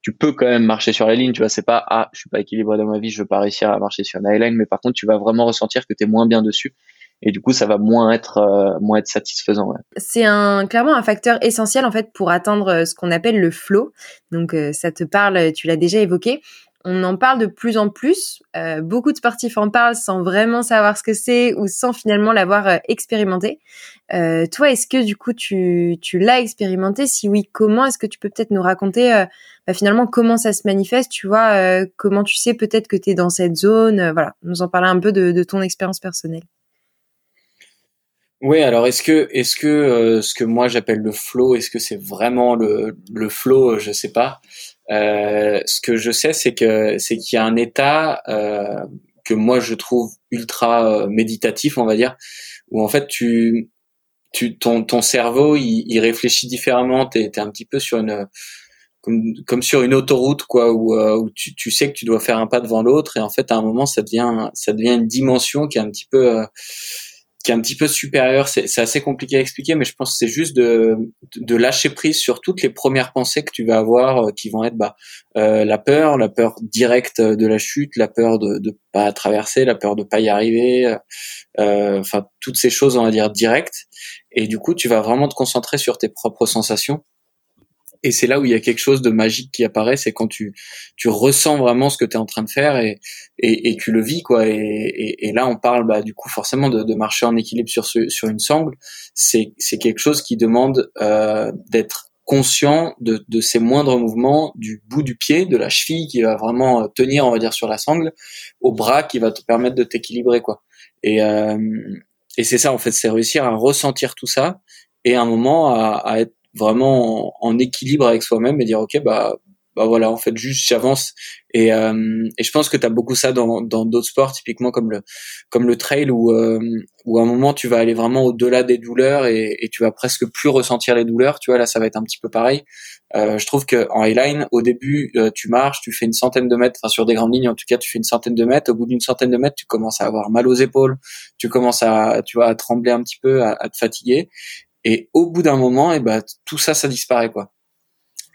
[SPEAKER 3] tu peux quand même marcher sur la ligne, tu vois. C'est pas ah, je suis pas équilibré dans ma vie, je veux pas réussir à marcher sur une highline, mais par contre, tu vas vraiment ressentir que t'es moins bien dessus et du coup ça va moins être euh, moins être satisfaisant. Ouais.
[SPEAKER 2] C'est un clairement un facteur essentiel en fait pour atteindre euh, ce qu'on appelle le flow. Donc euh, ça te parle, tu l'as déjà évoqué. On en parle de plus en plus. beaucoup de sportifs en parlent sans vraiment savoir ce que c'est ou sans finalement l'avoir expérimenté. toi, est-ce que du coup tu, tu l'as expérimenté? Si oui, comment? Est-ce que tu peux peut-être nous raconter bah, finalement comment ça se manifeste? Tu vois, comment tu sais peut-être que tu es dans cette zone? Voilà, nous en parler un peu de, de ton expérience personnelle.
[SPEAKER 1] Oui, alors est-ce que est-ce que euh, ce que moi j'appelle le flow, est-ce que c'est vraiment le le flow Je sais pas. Euh, ce que je sais, c'est que c'est qu'il y a un état euh, que moi je trouve ultra méditatif, on va dire, où en fait tu tu ton ton cerveau il, il réfléchit différemment. T'es es un petit peu sur une comme, comme sur une autoroute quoi où, où tu, tu sais que tu dois faire un pas devant l'autre et en fait à un moment ça devient ça devient une dimension qui est un petit peu qui est un petit peu supérieur. C'est assez compliqué à expliquer, mais je pense que c'est juste de, lâcher prise sur toutes les premières pensées que tu vas avoir, euh, qui vont être bah, euh, la peur, la peur directe de la chute, la peur de ne pas traverser, la peur de pas y arriver, euh, enfin toutes ces choses on va dire directes. Et du coup, tu vas vraiment te concentrer sur tes propres sensations et c'est là où il y a quelque chose de magique qui apparaît, c'est quand tu tu ressens vraiment ce que tu es en train de faire et, et, et tu le vis quoi. Et, et, là on parle bah, du coup forcément de, de marcher en équilibre sur ce, sur une sangle. C'est c'est quelque chose qui demande euh, d'être conscient de, de ces moindres mouvements du bout du pied, de la cheville qui va vraiment tenir on va dire sur la sangle, au bras qui va te permettre de t'équilibrer quoi. Et euh, et c'est ça en fait, c'est réussir à ressentir tout ça et à un moment à, à être vraiment en, équilibre avec soi-même et dire ok bah bah voilà en fait juste j'avance. Et euh, et je pense que tu as beaucoup ça dans dans d'autres sports typiquement comme le comme le trail où euh, où à un moment tu vas aller vraiment au-delà des douleurs et, et tu vas presque plus ressentir les douleurs tu vois là ça va être un petit peu pareil. Euh, je trouve que en highline au début euh, tu marches tu fais une centaine de mètres enfin sur des grandes lignes en tout cas tu fais une centaine de mètres. Au bout d'une centaine de mètres tu commences à avoir mal aux épaules tu commences à tu vois à trembler un petit peu à, à te fatiguer et au bout d'un moment, et eh ben tout ça, ça disparaît quoi.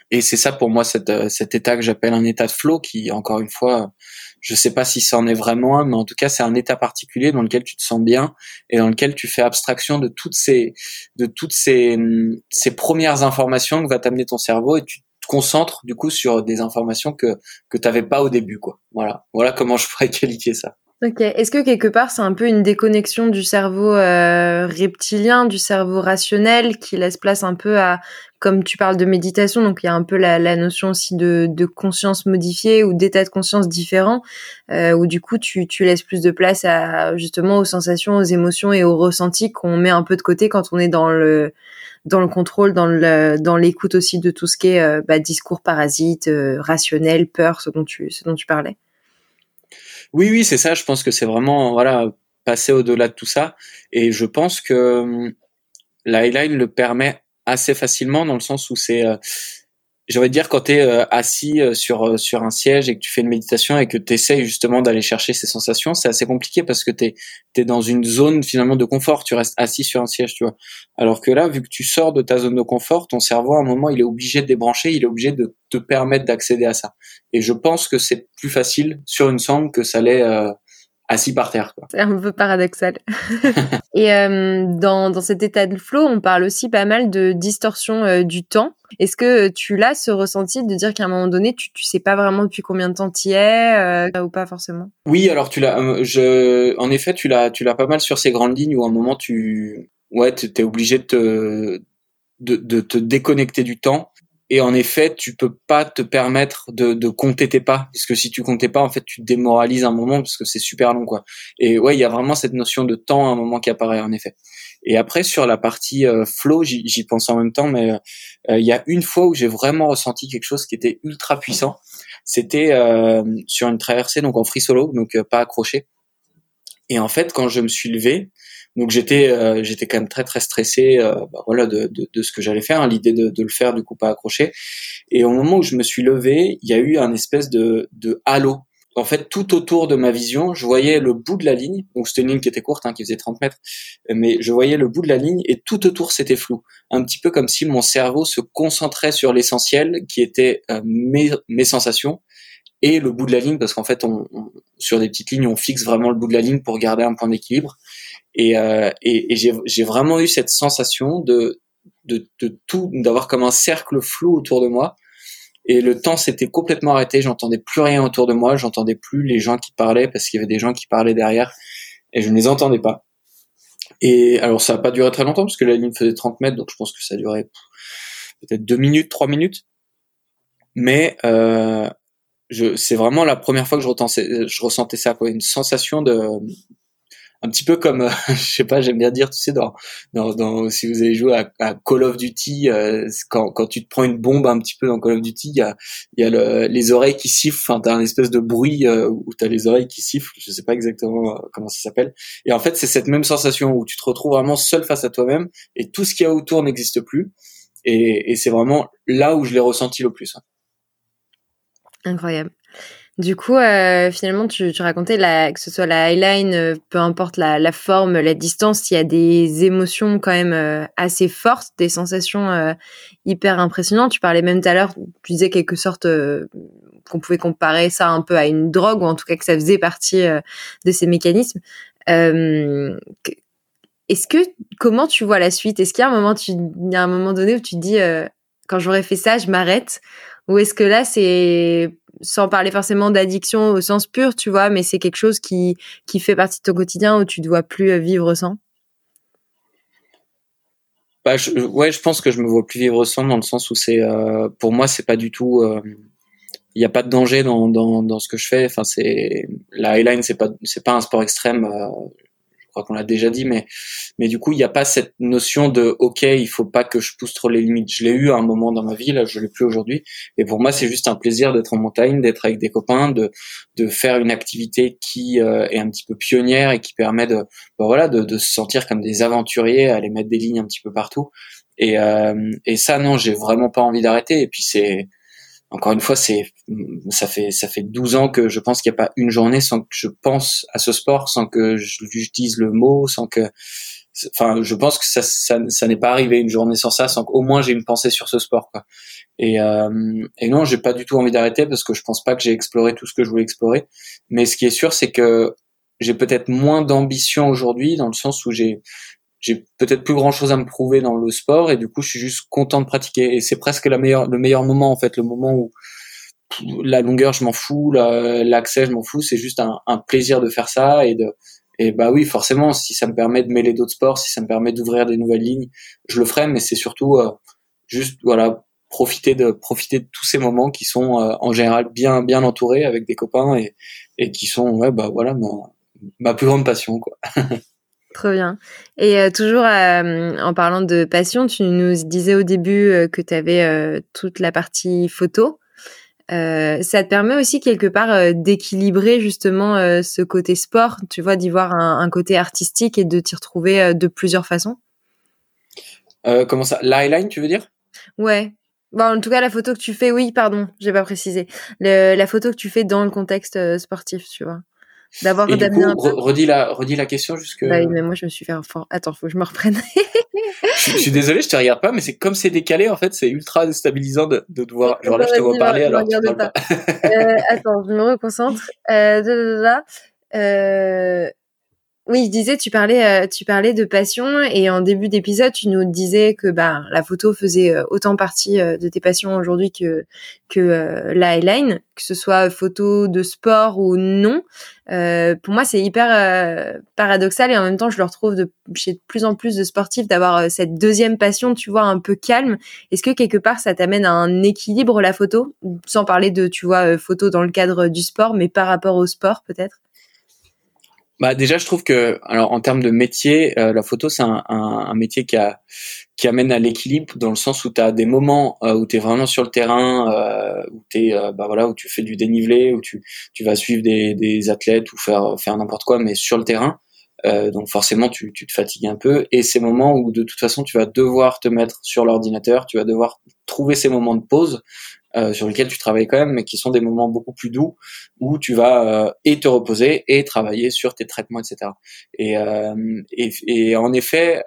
[SPEAKER 1] Et c'est ça pour moi cette, euh, cet état que j'appelle un état de flow, qui encore une fois, je sais pas si ça en est vraiment un, mais en tout cas c'est un état particulier dans lequel tu te sens bien et dans lequel tu fais abstraction de toutes ces, de toutes ces, ces premières informations que va t'amener ton cerveau et tu te concentres du coup sur des informations que que t'avais pas au début quoi. Voilà, voilà comment je pourrais qualifier ça.
[SPEAKER 2] Ok. Est-ce que quelque part c'est un peu une déconnexion du cerveau euh, reptilien, du cerveau rationnel, qui laisse place un peu à, comme tu parles de méditation, donc il y a un peu la, la notion aussi de, de, conscience modifiée ou d'état de conscience différent, euh, où du coup tu, tu laisses plus de place à justement aux sensations, aux émotions et aux ressentis qu'on met un peu de côté quand on est dans le dans le contrôle, dans dans l'écoute aussi de tout ce qui est euh, bah, discours parasite, euh, rationnel, peur, ce dont tu ce dont tu parlais.
[SPEAKER 1] Oui, oui, c'est ça. Je pense que c'est vraiment voilà passer au-delà de tout ça. Et je pense que hum, la highline le permet assez facilement dans le sens où c'est euh, j'aurais dire quand tu es euh, assis euh, sur euh, sur un siège et que tu fais une méditation et que tu essayes justement d'aller chercher ces sensations, c'est assez compliqué parce que tu es, dans une zone finalement de confort, tu restes assis sur un siège, tu vois. Alors que là, vu que tu sors de ta zone de confort, ton cerveau à un moment, il est obligé de débrancher, il est obligé de te permettre d'accéder à ça. Et je pense que c'est plus facile sur une sangle que ça l'est assis par terre.
[SPEAKER 2] C'est un peu paradoxal. et euh, dans, dans cet état de flow, on parle aussi pas mal de distorsion euh, du temps. Est-ce que tu l'as ce ressenti de dire qu'à un moment donné, tu, tu sais pas vraiment depuis combien de temps tu y es euh, ou pas forcément?
[SPEAKER 1] Oui, alors tu l'as. je, en effet, tu l'as, tu l'as pas mal sur ces grandes lignes où à un moment tu, ouais, t'es obligé de te, de, de te déconnecter du temps et en effet, tu peux pas te permettre de, de compter tes pas, parce que si tu comptais pas, en fait, tu te démoralises un moment parce que c'est super long, quoi. Et ouais, il y a vraiment cette notion de temps à un moment qui apparaît, en effet. Et après, sur la partie euh, flow, j'y pense en même temps, mais euh, il y a une fois où j'ai vraiment ressenti quelque chose qui était ultra puissant. C'était euh, sur une traversée, donc en free solo, donc pas accroché. Et en fait, quand je me suis levé, donc j'étais euh, j'étais quand même très très stressé euh, bah, voilà de, de, de, ce que j'allais faire, hein, l'idée de, de, le faire du coup pas accroché. Et au moment où je me suis levé, il y a eu un espèce de, de halo. En fait, tout autour de ma vision, je voyais le bout de la ligne. Donc c'était une ligne qui était courte, hein, qui faisait 30 mètres, mais je voyais le bout de la ligne et tout autour c'était flou. Un petit peu comme si mon cerveau se concentrait sur l'essentiel, qui était euh, mes, mes sensations et le bout de la ligne parce qu'en fait on, sur des petites lignes on fixe vraiment le bout de la ligne pour garder un point d'équilibre et, euh, j'ai vraiment eu cette sensation de, tout, d'avoir comme un cercle flou autour de moi. Et le temps s'était complètement arrêté. J'entendais plus rien autour de moi. J'entendais plus les gens qui parlaient parce qu'il y avait des gens qui parlaient derrière et je ne les entendais pas. Et alors ça n'a pas duré très longtemps parce que la ligne faisait 30 mètres, donc je pense que ça durait peut-être deux minutes, trois minutes. Mais euh, c'est vraiment la première fois que je, ressentais, ça, une sensation de, un petit peu comme, je sais pas, j'aime bien dire, tu sais, dans, dans, dans si vous avez joué à, Call of Duty, euh, quand, quand tu te prends une bombe un petit peu dans Call of Duty, il y a, y a le, les oreilles qui sifflent, enfin, t'as un espèce de bruit euh, où t'as les oreilles qui sifflent, je sais pas exactement euh, comment ça s'appelle. Et en fait, c'est cette même sensation où tu te retrouves vraiment seul face à toi-même et tout ce qu'il y a autour n'existe plus. Et, et c'est vraiment là où je l'ai ressenti le plus.
[SPEAKER 2] Incroyable. Du coup, euh, finalement, tu, tu racontais la, que ce soit la highline, euh, peu importe la, la, forme, la distance, il y a des émotions quand même euh, assez fortes, des sensations euh, hyper impressionnantes. Tu parlais même tout à l'heure, tu disais quelque sorte qu'on pouvait comparer ça un peu à une drogue, ou en tout cas que ça faisait partie de ces mécanismes. Est-ce que comment tu vois la suite? Est-ce qu'il y a un moment, tu, il y a un moment donné où tu te dis quand j'aurais fait ça, je m'arrête, ou est-ce que là c'est sans parler forcément d'addiction au sens pur, tu vois, mais c'est quelque chose qui, qui fait partie de ton quotidien où tu ne dois plus euh, vivre sans?
[SPEAKER 1] Bah, je, ouais, je pense que je me vois plus vivre sans dans le sens où c'est, euh, pour moi, c'est pas du tout, euh, il n'y a pas de danger dans, dans, dans, ce que je fais. Enfin, c'est la highline, c'est pas, c'est pas un sport extrême. Crois qu'on l'a déjà dit, mais mais du coup, il n'y a pas cette notion de OK, il faut pas que je pousse trop les limites. Je l'ai eu à un moment dans ma vie, là, je l'ai plus aujourd'hui. Et pour moi, c'est juste un plaisir d'être en montagne, d'être avec des copains, de de faire une activité qui euh, est un petit peu pionnière et qui permet de bah voilà de, de se sentir comme des aventuriers, aller mettre des lignes un petit peu partout. Et euh, et ça, non, j'ai vraiment pas envie d'arrêter. Et puis c'est encore une fois, c'est ça fait ça fait 12 ans que je pense qu'il n'y a pas une journée sans que je pense à ce sport, sans que j'utilise le mot, sans que enfin je pense que ça ça, n'est pas arrivé une journée sans ça, sans qu'au moins j'ai une pensée sur ce sport quoi. Et euh, et non, j'ai pas du tout envie d'arrêter parce que je pense pas que j'ai exploré tout ce que je voulais explorer. Mais ce qui est sûr, c'est que j'ai peut-être moins d'ambition aujourd'hui dans le sens où j'ai j'ai peut-être plus grand chose à me prouver dans le sport et du coup je suis juste content de pratiquer. Et c'est presque la meilleure le meilleur moment en fait le moment où la longueur je m'en fous l'accès je m'en fous. C'est juste un, plaisir de faire ça et de et bah oui forcément si ça me permet de mêler d'autres sports si ça me permet d'ouvrir des nouvelles lignes je le ferai. Mais c'est surtout euh, juste voilà profiter de profiter de tous ces moments qui sont euh, en général bien bien entourés avec des copains et et qui sont ouais bah voilà ma, ma plus grande passion quoi
[SPEAKER 2] Trop bien. Et euh, toujours euh, en parlant de passion, tu nous disais au début euh, que tu avais toute la partie photo. ça te permet aussi quelque part d'équilibrer justement ce côté sport, tu vois, d'y voir un, un, côté artistique et de t'y retrouver de plusieurs façons?
[SPEAKER 1] comment ça L'eyeline, tu veux dire?
[SPEAKER 2] Ouais. Bon, en tout cas, la photo que tu fais, oui, pardon, j'ai pas précisé. Le, la photo que tu fais dans le contexte sportif, tu vois
[SPEAKER 1] d'avoir Damien. Coup, redis la, redis la question jusque.
[SPEAKER 2] Bah oui, mais moi je me suis fait enfin. Attends, faut que je me reprenne.
[SPEAKER 1] je, je, suis désolé, je te regarde pas, mais c'est comme c'est décalé en fait, c'est ultra déstabilisant de, de devoir. Genre là, je te vois parler alors. Tu
[SPEAKER 2] pas. euh, attends, je me reconcentre. Euh, Euh, oui, je disais, tu parlais, euh, tu parlais de passion et en début d'épisode, tu nous disais que bah la photo faisait euh, autant partie euh, de tes passions aujourd'hui que que la highline, que ce soit photo de sport ou non. pour moi, c'est hyper paradoxal et en même temps, je le retrouve de, chez de plus en plus de sportifs d'avoir cette deuxième passion, tu vois, un peu calme. Est-ce que quelque part, ça t'amène à un équilibre la photo, sans parler de, tu vois, photo dans le cadre du sport, mais par rapport au sport peut-être?
[SPEAKER 1] Bah déjà, je trouve que, alors en termes de métier, euh, la photo c'est un, un, un, métier qui a qui amène à l'équilibre dans le sens où tu as des moments euh, où tu es vraiment sur le terrain, euh, où tu bah voilà, où tu fais du dénivelé, où tu tu vas suivre des, des athlètes ou faire faire n'importe quoi, mais sur le terrain. donc forcément, tu, tu te fatigues un peu. Et ces moments où de toute façon, tu vas devoir te mettre sur l'ordinateur, tu vas devoir trouver ces moments de pause euh, sur lesquels tu travailles quand même, mais qui sont des moments beaucoup plus doux où tu vas euh, et te reposer et travailler sur tes traitements, etc. Et, euh, et, et, en effet,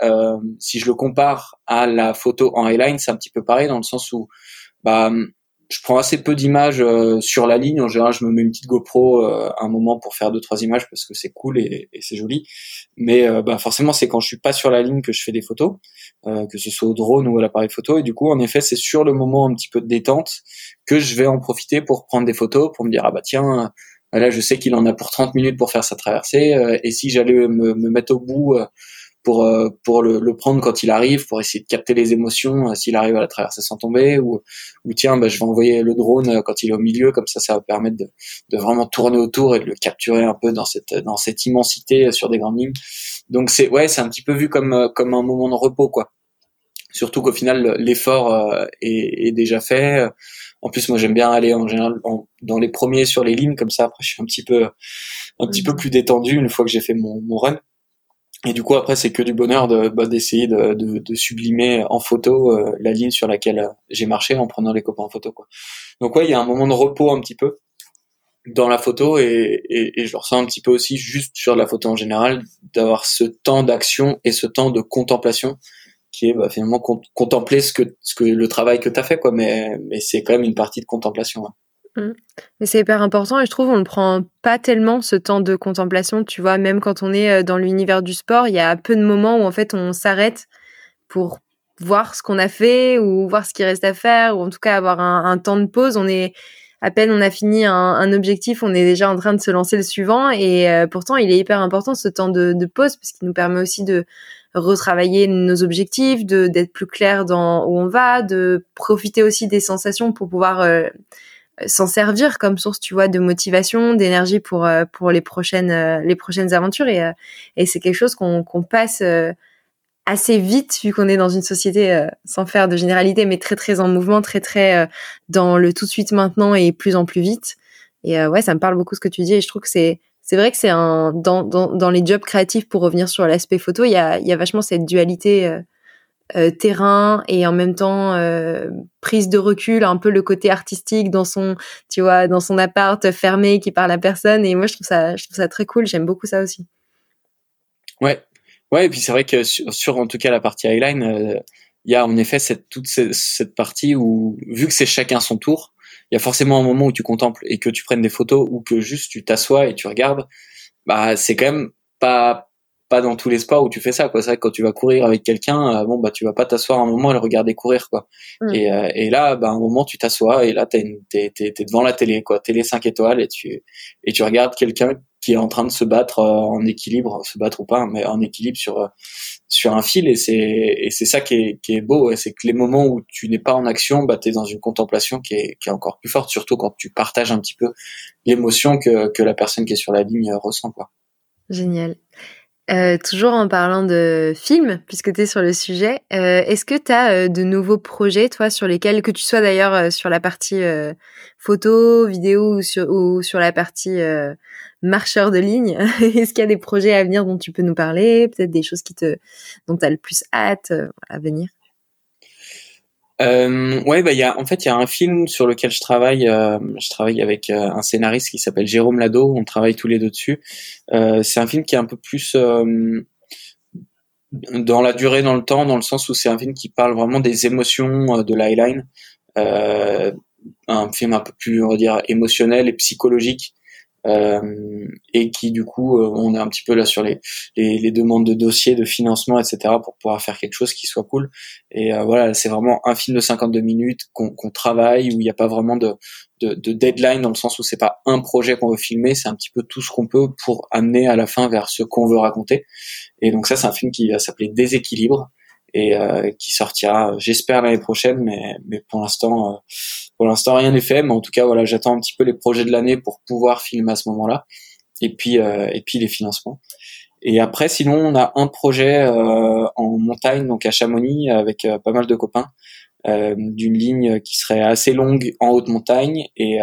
[SPEAKER 1] si je le compare à la photo en highline, c'est un petit peu pareil dans le sens où bah je prends assez peu d'images euh, sur la ligne. En général, je me mets une petite GoPro euh, un moment pour faire deux trois images parce que c'est cool et, c'est joli. Mais euh, bah, forcément, c'est quand je suis pas sur la ligne que je fais des photos, euh, que ce soit au drone ou à l'appareil photo. Et du coup, en effet, c'est sur le moment un petit peu de détente que je vais en profiter pour prendre des photos, pour me dire ah bah tiens, là je sais qu'il en a pour 30 minutes pour faire sa traversée. et si j'allais me, mettre au bout pour euh, pour le, le, prendre quand il arrive, pour essayer de capter les émotions euh, s'il arrive à la traverser sans tomber, ou ou tiens, bah, je vais envoyer le drone euh, quand il est au milieu, comme ça, ça va permettre de, de vraiment tourner autour et de le capturer un peu dans cette dans cette immensité sur des grandes lignes. Donc c'est ouais, c'est un petit peu vu comme comme un moment de repos quoi. Surtout qu'au final l'effort est, est, déjà fait. En plus, moi j'aime bien aller en général dans les premiers sur les lignes, comme ça après je suis un petit peu un petit peu plus détendu une fois que j'ai fait mon, mon run. Et du coup, après, c'est que du bonheur de bah, d'essayer de, de, de, sublimer en photo euh, la ligne sur laquelle euh, j'ai marché en prenant les copains en photo. Quoi. Donc ouais, il y a un moment de repos un petit peu dans la photo et, et, et, je le ressens un petit peu aussi juste sur la photo en général, d'avoir ce temps d'action et ce temps de contemplation qui est bah, finalement contempler ce que, ce que le travail que tu as fait, quoi. Mais, mais c'est quand même une partie de contemplation.
[SPEAKER 2] Mmh. Mais c'est hyper important et je trouve on ne prend pas tellement ce temps de contemplation, tu vois, même quand on est euh, dans l'univers du sport, il y a peu de moments où en fait on s'arrête pour voir ce qu'on a fait ou voir ce qui reste à faire ou en tout cas avoir un, temps de pause. On est à peine on a fini un, objectif, on est déjà en train de se lancer le suivant et euh, pourtant il est hyper important ce temps de, de pause parce qu'il nous permet aussi de retravailler nos objectifs, de d'être plus clair dans où on va, de profiter aussi des sensations pour pouvoir euh, s'en servir comme source, tu vois, de motivation, d'énergie pour euh, pour les prochaines euh, les prochaines aventures et euh, et c'est quelque chose qu'on qu'on passe assez vite vu qu'on est dans une société sans faire de généralité mais très très en mouvement, très très dans le tout de suite maintenant et plus en plus vite. Et ouais, ça me parle beaucoup ce que tu dis et je trouve que c'est c'est vrai que c'est un dans, dans dans les jobs créatifs pour revenir sur l'aspect photo, il y a il y a vachement cette dualité euh, terrain et en même temps euh, prise de recul, un peu le côté artistique dans son, tu vois, dans son appart fermé qui parle à personne. Et moi, je trouve ça, je trouve ça très cool. J'aime beaucoup ça aussi.
[SPEAKER 1] Ouais, ouais. Et puis c'est vrai que sur, en tout cas la partie highline, euh, il y a en effet cette toute cette, cette partie où vu que c'est chacun son tour, il y a forcément un moment où tu contemples et que tu prennes des photos ou que juste tu t'assois et tu regardes. Bah c'est quand même pas pas dans tous les sports où tu fais ça quoi. C'est vrai que quand tu vas courir avec quelqu'un euh, bon bah tu vas pas t'asseoir un moment et le regarder courir quoi. Mm. et, euh, et là bah un moment tu t'assois et là t'es t'es t'es devant la télé quoi. Télé 5 étoiles et tu et tu regardes quelqu'un qui est en train de se battre euh, en équilibre se battre ou pas mais en équilibre sur sur un fil et c'est et c'est ça qui est qui est beau c'est que les moments où tu n'es pas en action bah t'es dans une contemplation qui est qui est encore plus forte surtout quand tu partages un petit peu l'émotion que que la personne qui est sur la ligne ressent quoi.
[SPEAKER 2] Génial. Euh, toujours en parlant de films, puisque tu es sur le sujet, euh, est-ce que tu as euh, de nouveaux projets, toi, sur lesquels, que tu sois d'ailleurs sur la partie photo, vidéo ou sur, ou sur la partie marcheur de ligne, est-ce qu'il y a des projets à venir dont tu peux nous parler, peut-être des choses qui te, dont tu as le plus hâte à venir?
[SPEAKER 1] Euh, ouais, bah il y a en fait il y a un film sur lequel je travaille. Euh, je travaille avec euh, un scénariste qui s'appelle Jérôme Lado. On travaille tous les deux dessus. Euh, c'est un film qui est un peu plus euh, dans la durée, dans le temps, dans le sens où c'est un film qui parle vraiment des émotions de l'highline. un film un peu plus on va dire émotionnel et psychologique euh, et qui du coup euh, on est un petit peu là sur les, les, les, demandes de dossiers, de financement, etc. pour pouvoir faire quelque chose qui soit cool. Et euh, voilà, c'est vraiment un film de 52 minutes qu'on travaille où il n'y a pas vraiment de, de, de, deadline dans le sens où c'est pas un projet qu'on veut filmer, c'est un petit peu tout ce qu'on peut pour amener à la fin vers ce qu'on veut raconter. Et donc ça, c'est un film qui va s'appeler Déséquilibre et euh, qui sortira, j'espère l'année prochaine, mais mais pour l'instant, euh, pour l'instant rien n'est fait. Mais en tout cas, voilà, j'attends un petit peu les projets de l'année pour pouvoir filmer à ce moment-là, et puis euh, et puis les financements. Et après, sinon, on a un projet en montagne, donc à Chamonix, avec pas mal de copains, d'une ligne qui serait assez longue en haute montagne. Et,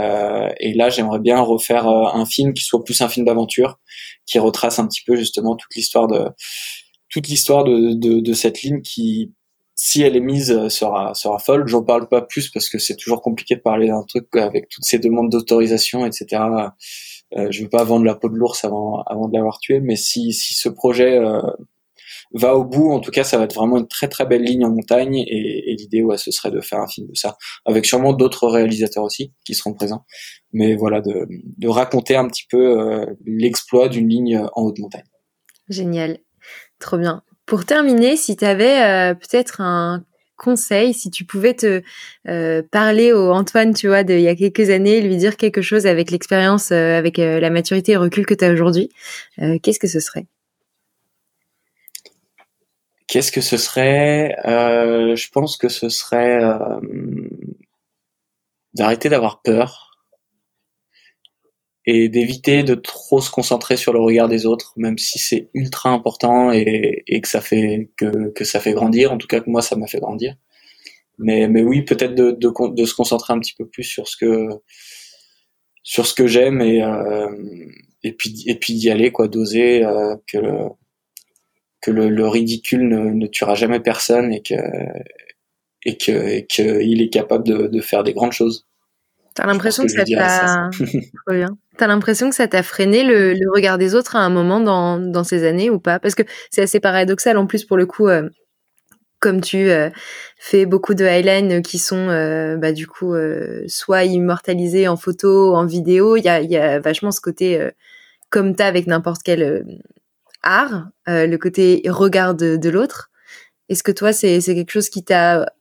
[SPEAKER 1] et là, j'aimerais bien refaire un film qui soit plus un film d'aventure, qui retrace un petit peu justement toute l'histoire de toute l'histoire de, de, de, cette ligne qui, si elle est mise, euh, sera, sera folle. J'en parle pas plus parce que c'est toujours compliqué de parler d'un truc avec toutes ces demandes d'autorisation, etc. Euh, je veux pas vendre la peau de l'ours avant, avant de l'avoir tué, mais si, si ce projet euh, va au bout, en tout cas, ça va être vraiment une très très belle ligne en montagne et, et l'idée, ouais, ce serait de faire un film de ça, avec sûrement d'autres réalisateurs aussi qui seront présents. Mais voilà, de, de raconter un petit peu euh, l'exploit d'une ligne en haute montagne.
[SPEAKER 2] Génial. Trop bien. Pour terminer, si tu avais euh, peut-être un conseil, si tu pouvais te euh, parler au Antoine, tu vois, d'il y a quelques années, lui dire quelque chose avec l'expérience, euh, avec la maturité et recul que tu as aujourd'hui, qu'est-ce que ce serait?
[SPEAKER 1] Qu'est-ce que ce serait? Je pense que ce serait d'arrêter d'avoir peur et d'éviter de trop se concentrer sur le regard des autres, même si c'est ultra important et, et, que ça fait que, que ça fait grandir. En tout cas, que moi, ça m'a fait grandir. Mais, mais oui, peut-être de, de, de, se concentrer un petit peu plus sur ce que sur ce que j'aime et euh, et puis et puis d'y aller quoi, d'oser euh, que le que le, le riticule ne, ne, tuera jamais personne et que et que et qu'il est capable de, de faire des grandes choses.
[SPEAKER 2] T'as l'impression que, ça t'a. T'as l'impression que ça t'a freiné le, le, regard des autres à un moment dans, dans ces années ou pas? Parce que c'est assez paradoxal en plus pour le coup. Euh, comme tu euh, fais beaucoup de highlights qui sont euh, bah, du coup soit immortalisés en photo, en vidéo, il y a, y a vachement ce côté comme t'as avec n'importe quel art, le côté regard de, de l'autre. Est-ce que toi c'est quelque chose qui t'a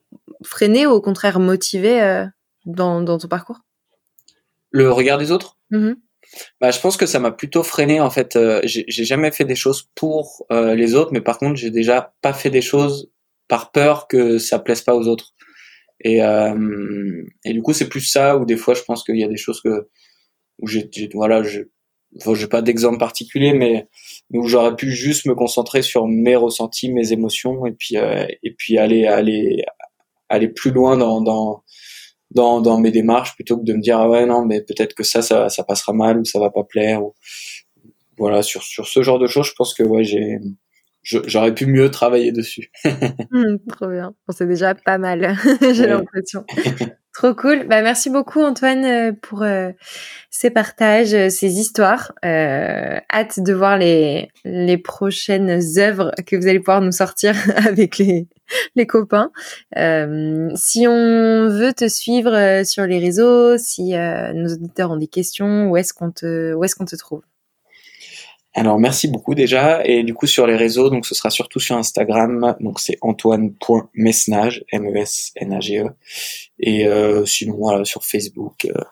[SPEAKER 2] freiné ou au contraire motivé dans, dans ton parcours?
[SPEAKER 1] Le regard des autres
[SPEAKER 2] mmh
[SPEAKER 1] bah, je pense que ça m'a plutôt freiné en fait. Euh, j'ai jamais fait des choses pour euh, les autres, mais par contre, j'ai déjà pas fait des choses par peur que ça plaise pas aux autres. Et, euh, et du coup, c'est plus ça où des fois, je pense qu'il y a des choses que où j'ai voilà, je j'ai pas d'exemple particulier, mais où j'aurais pu juste me concentrer sur mes ressentis, mes émotions, et puis et puis aller aller aller plus loin dans dans dans, dans mes démarches plutôt que de me dire ah ouais non mais peut-être que ça, ça ça passera mal ou ça va pas plaire ou voilà sur sur ce genre de choses je pense que ouais j'ai j'aurais pu mieux travailler dessus.
[SPEAKER 2] Mmh, trop bien. c'est déjà pas mal, j'ai l'impression. trop cool. Bah, merci beaucoup Antoine euh, pour euh, ces partages, euh, ces histoires. Hâte de voir les, les prochaines œuvres que vous allez pouvoir nous sortir avec les, les copains. Si on veut te suivre sur les réseaux, si nos auditeurs ont des questions, où est-ce qu'on te, où est-ce qu'on te trouve?
[SPEAKER 1] Alors merci beaucoup déjà. Et du coup sur les réseaux donc ce sera surtout sur Instagram. Donc c'est antoine.mesnage M E S N A G E. Et euh, sinon voilà sur Facebook euh,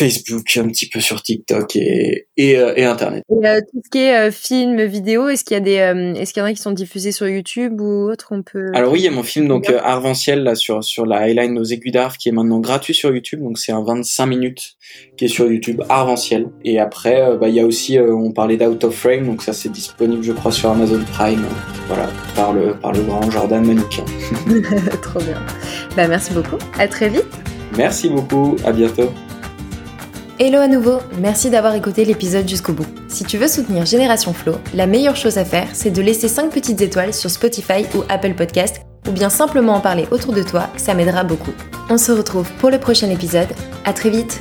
[SPEAKER 1] Facebook, un petit peu sur TikTok et, et, euh, et Internet.
[SPEAKER 2] Et, euh, tout ce qui est euh, film, vidéo, est-ce qu'il y a des, est-ce qu'il y en a qui sont diffusés sur YouTube ou autre On peut.
[SPEAKER 1] Alors oui, il y a mon film donc Arventiel là sur sur la Highline nos aiguilles d'arve qui est maintenant gratuit sur YouTube, donc c'est un 25 minutes qui est sur YouTube Arventiel. Et après, bah il y a aussi, on parlait d'Out of Frame, donc ça c'est disponible je crois sur Amazon Prime, voilà par le par le grand Jordan Manoukian.
[SPEAKER 2] Trop bien. Bah merci beaucoup. À très vite.
[SPEAKER 1] Merci beaucoup. À bientôt.
[SPEAKER 2] Hello à nouveau, merci d'avoir écouté l'épisode jusqu'au bout. Si tu veux soutenir Génération Flow, la meilleure chose à faire, c'est de laisser 5 petites étoiles sur Spotify ou Apple Podcast, ou bien simplement en parler autour de toi, ça m'aidera beaucoup. On se retrouve pour le prochain épisode, à très vite